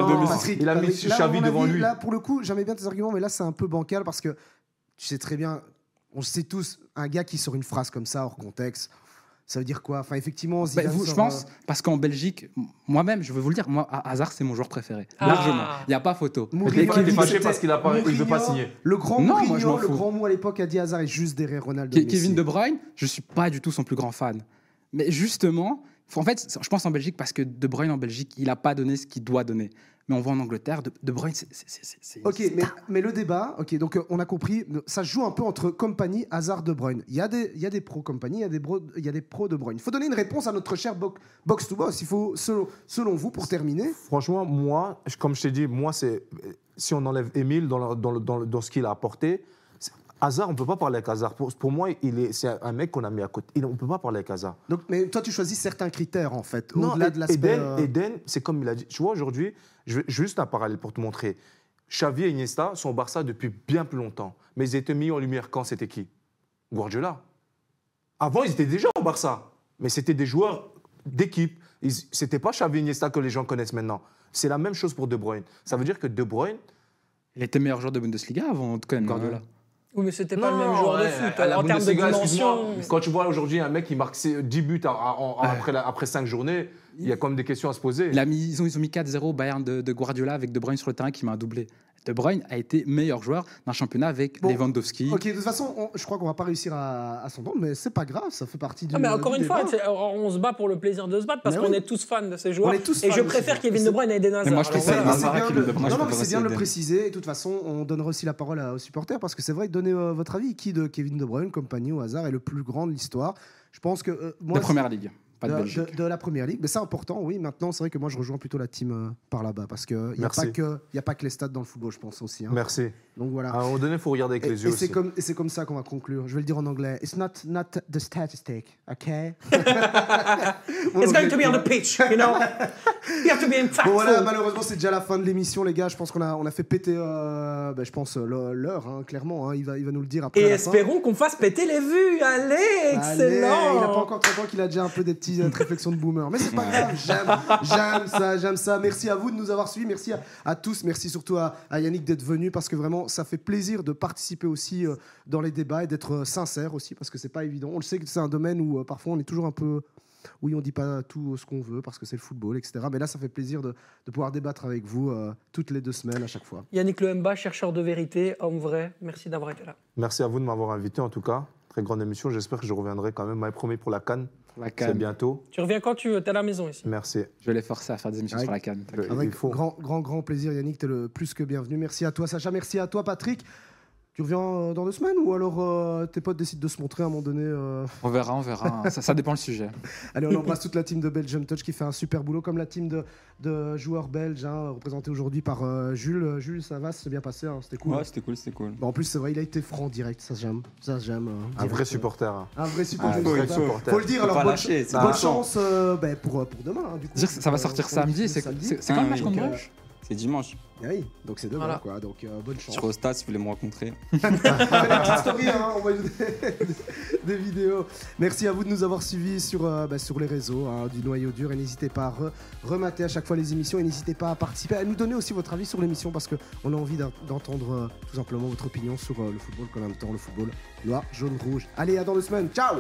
Il a mis Patrick, là, Xavi devant lui. Là, pour le coup, j'aimais bien tes arguments, mais là, c'est un peu bancal parce que tu sais très bien, on sait tous, un gars qui sort une phrase comme ça hors contexte, Ça veut dire quoi? Enfin, effectivement, Bah, vous, je pense, euh, parce qu'en Belgique, moi-même, je vais vous le dire, moi, Ha- Hazard, c'est mon joueur préféré. Ah. Largement. Il n'y a pas photo. Mourinho dit que fâché parce qu'il a pas- il veut pas signer. Le grand Non, moi, Mourinho, je m'en le fous. grand mot à l'époque a dit Hazard est juste derrière Ronaldo. Messi. Kevin De Bruyne, je suis pas du tout son plus grand fan. Mais justement, en fait, je pense en Belgique parce que De Bruyne en Belgique, il a pas donné ce qu'il doit donner. Mais on voit en Angleterre, De, De Bruyne, c'est- Ok, mais, mais le débat, ok, donc euh, on a compris, ça se joue un peu entre compagnie, Hazard, De Bruyne. Il y a des, il y a des pros compagnie, il y a des, bro- il y a des pros De Bruyne. Il faut donner une réponse à notre cher bo- box to box. Il faut, selon, selon vous, pour terminer, Franchement, moi, comme je t'ai dit, moi, c'est si on enlève Émile dans, le- dans, le- dans, le- dans ce qu'il a apporté, Hazard, on ne peut pas parler avec Hazard. Pour, pour moi, il est, c'est un mec qu'on a mis à côté. Il- on ne peut pas parler avec Hazard. donc, mais toi tu choisis certains critères en fait, Non, au-delà et- de l'aspect. Eden, euh, Eden, c'est comme il a dit. Tu vois, aujourd'hui, je vais juste un parallèle pour te montrer. Xavi et Iniesta sont au Barça depuis bien plus longtemps. Mais ils étaient mis en lumière quand? C'était qui? Guardiola. Avant, ils étaient déjà au Barça. Mais c'était des joueurs d'équipe. Ils- C'était pas Xavi et Iniesta que les gens connaissent maintenant. C'est la même chose pour De Bruyne. Ça veut dire que De Bruyne, Il était meilleur joueur de Bundesliga avant, quand même, Guardiola. Oui, mais c'était pas le même joueur de ouais, foot. à la en termes de dimension. excuse-moi, Quand tu vois aujourd'hui un mec qui marque ses 10 buts à- à- en- après, la- après 5 journées, il y a quand même des questions à se poser. Il a mis, ils, ont, ils ont mis 4-0 au Bayern de, de Guardiola avec De Bruyne sur le terrain qui m'a doublé. De Bruyne a été meilleur joueur d'un championnat avec Bon, Lewandowski. Ok, de toute façon, on- je crois qu'on va pas réussir à, à s'entendre, mais c'est pas grave, ça fait partie du. Ah, mais encore du une fois, débat. on se bat pour le plaisir de se battre parce Mais qu'on oui. est tous fans de ces joueurs. On est tous et je préfère. Kevin De Bruyne à Eden Hazard. moi, je préfère Hazard non, c'est bien de le préciser. Et de toute façon, on donnera aussi la parole aux supporters parce que c'est vrai, donnez euh, votre avis. Qui de Kevin De Bruyne, compagnie au hasard, est le plus grand de l'histoire Je pense que. euh, moi, de première ligue, pas de, de, Belgique. de- de la première ligue. Mais c'est important, oui. Maintenant, c'est vrai que moi, je rejoins plutôt la team euh, par là-bas parce qu'il n'y a, pas que- y a pas que les stats dans le football, je pense aussi. hein. Merci. Donc voilà. À un moment donné, il faut regarder avec Et, les et yeux c'est aussi. comme, et c'est comme ça qu'on va conclure. Je vais le dire en anglais. It's not, not the statistic, OK? *laughs* It's going to be on the pitch, you know? You have to be Bon impactful. voilà, malheureusement c'est déjà la fin de l'émission les gars. Je pense qu'on a, on a fait péter, euh, ben, je pense l'heure hein, clairement. hein. Il va, il va nous le dire après. Et la espérons qu'on fasse péter les vues. Allez, Allez, excellent. il n'a pas encore 30 ans qu'il a déjà un peu des petites *laughs* réflexions de boomer. Mais c'est pas grave, j'aime, j'aime ça, j'aime ça. Merci à vous de nous avoir suivis. Merci à, à tous. Merci surtout à, à Yannick d'être venu parce que vraiment, ça fait plaisir de participer aussi euh, dans les débats et d'être euh, sincère aussi parce que c'est pas évident. On le sait que c'est un domaine où euh, parfois on est toujours un peu. Oui, on dit pas tout ce qu'on veut parce que c'est le football, etc. Mais là, ça fait plaisir de, de pouvoir débattre avec vous euh, toutes les deux semaines à chaque fois. Yannick Lehemba, chercheur de vérité, homme vrai. Merci d'avoir été là. Merci à vous de m'avoir invité en tout cas. Très grande émission. J'espère que je reviendrai quand même. M'avait promis pour la Cannes. La C'est bientôt. Tu reviens quand tu veux. T'es à la maison ici. Merci. Je vais les forcer à faire des émissions Avec- sur la canne. Avec grand, grand, grand plaisir, Yannick, tu es le plus que bienvenu. Merci à toi, Sacha. Merci à toi, Patrick. Tu reviens euh, dans deux semaines ou alors euh, tes potes décident de se montrer à un moment donné euh, On verra, on verra. ça, ça dépend le sujet. *laughs* Allez, on embrasse toute la team de Belgium Touch qui fait un super boulot, comme la team de, de joueurs belges, hein, représentée aujourd'hui par euh, Jules. Jules, ça va, c'est bien passé, hein, c'était cool. Ouais, c'était cool, c'était cool. Bon, en plus, c'est vrai, il a été franc direct, ça j'aime. Ça j'aime. Un direct, vrai supporter. hein. Un vrai supporter. Un vrai supporter. Faut le dire, alors bonne, lâcher, bonne important. chance euh, ben, pour, pour demain. hein, du coup. Dire que ça va sortir samedi. C'est quand Ah le match oui. contre C'est dimanche. Ah oui, donc c'est demain, Voilà. quoi. Donc euh, bonne chance. serai au stade si vous voulez me rencontrer. *laughs* On fait des petites stories, hein, on va des, des vidéos. Merci à vous de nous avoir suivis sur, euh, bah, sur les réseaux hein, du Noyau Dur et n'hésitez pas à re- remater à chaque fois les émissions et n'hésitez pas à participer, à nous donner aussi votre avis sur l'émission parce qu'on a envie d'en- d'entendre euh, tout simplement votre opinion sur euh, le football, qu'en même temps le football noir, jaune, rouge. Allez, à dans deux semaines. Ciao